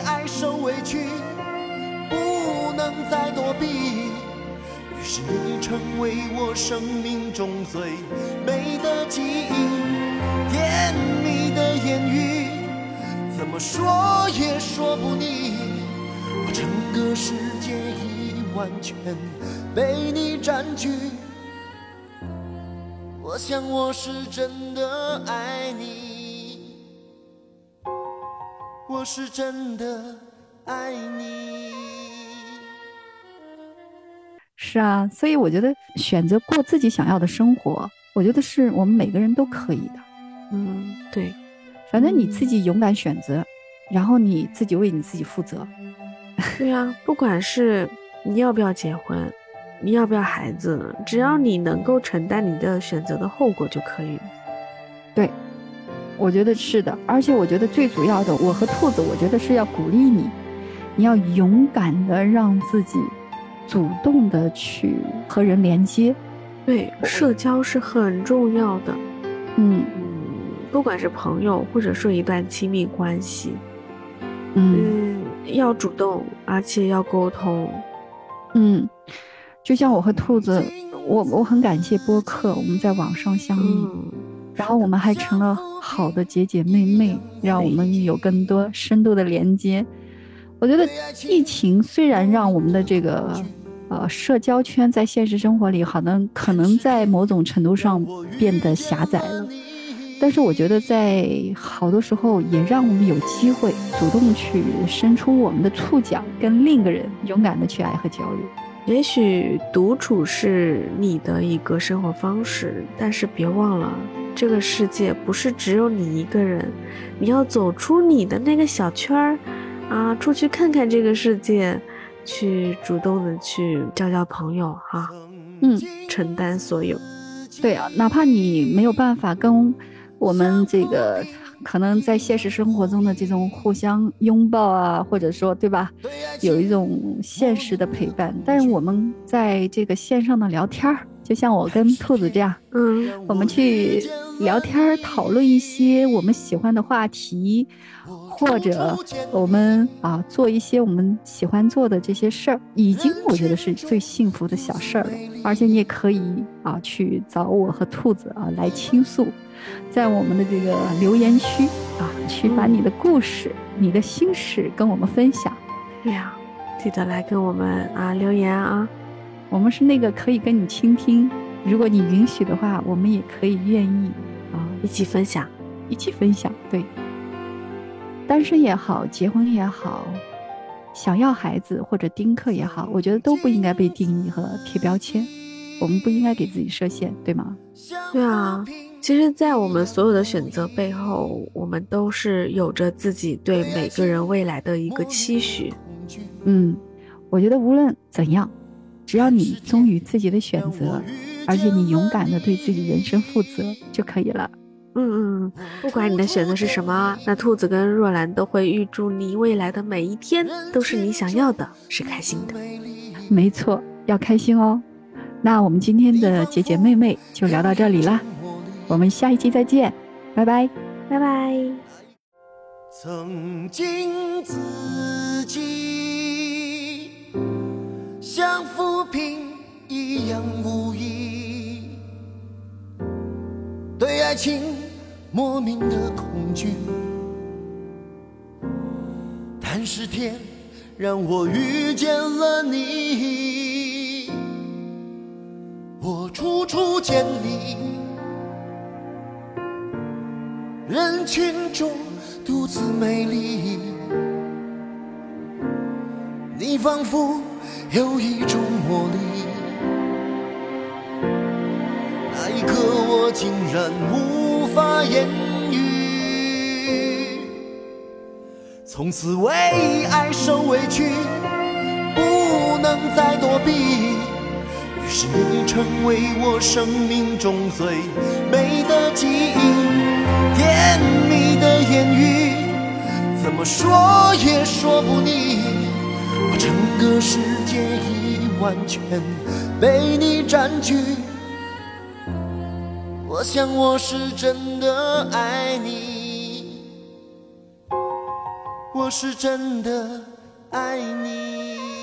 C: 爱受委屈。不能再躲避，于是你成为我生命中最美的记忆。甜蜜的言语，怎么说也说不腻。我整个世界已完全被你占据。我想我是真的爱你，我是真的爱你。
B: 是啊，所以我觉得选择过自己想要的生活，我觉得是我们每个人都可以的。
A: 嗯，对，
B: 反正你自己勇敢选择，然后你自己为你自己负责。
A: 对啊，不管是你要不要结婚，你要不要孩子，只要你能够承担你的选择的后果就可以。
B: 对，我觉得是的，而且我觉得最主要的，我和兔子，我觉得是要鼓励你，你要勇敢的让自己。主动的去和人连接，
A: 对，社交是很重要的。
B: 嗯
A: 嗯，不管是朋友，或者说一段亲密关系，
B: 嗯，
A: 要主动，而且要沟通。
B: 嗯，就像我和兔子，我我很感谢播客，我们在网上相遇，然后我们还成了好的姐姐妹妹，让我们有更多深度的连接。我觉得疫情虽然让我们的这个呃社交圈在现实生活里好像可能在某种程度上变得狭窄了，但是我觉得在好多时候也让我们有机会主动去伸出我们的触角，跟另一个人勇敢的去爱和交流。
A: 也许独处是你的一个生活方式，但是别忘了，这个世界不是只有你一个人，你要走出你的那个小圈儿。啊，出去看看这个世界，去主动的去交交朋友哈，
B: 嗯，
A: 承担所有。
B: 对啊，哪怕你没有办法跟我们这个可能在现实生活中的这种互相拥抱啊，或者说对吧，有一种现实的陪伴，但是我们在这个线上的聊天儿，就像我跟兔子这样，
A: 嗯，
B: 我们去聊天讨论一些我们喜欢的话题。或者我们啊做一些我们喜欢做的这些事儿，已经我觉得是最幸福的小事儿了。而且你也可以啊去找我和兔子啊来倾诉，在我们的这个留言区啊去把你的故事、你的心事跟我们分享。
A: 对呀，记得来跟我们啊留言啊。
B: 我们是那个可以跟你倾听，如果你允许的话，我们也可以愿意啊，
A: 一起分享，
B: 一起分享。对，单身也好，结婚也好，想要孩子或者丁克也好，我觉得都不应该被定义和贴标签，我们不应该给自己设限，对吗？
A: 对啊，其实，在我们所有的选择背后，我们都是有着自己对每个人未来的一个期许。
B: 嗯，我觉得无论怎样，只要你忠于自己的选择，而且你勇敢的对自己人生负责就可以了。
A: 嗯嗯，不管你的选择是什么，那兔子跟若兰都会预祝你未来的每一天都是你想要的，是开心的。
B: 没错，要开心哦。那我们今天的姐姐妹妹就聊到这里啦，我们下一期再见，拜拜，
A: 拜拜。
C: 曾经自己像浮萍一样无依，对爱情莫名的恐惧，但是天让我遇见了你，我处处见你，人群中。独自美丽，你仿佛有一种魔力。可，我竟然无法言语。从此为爱受委屈，不能再躲避。于是你成为我生命中最美的记忆，甜蜜的言语。怎么说也说不腻，我整个世界已完全被你占据。我想我是真的爱你，我是真的爱你。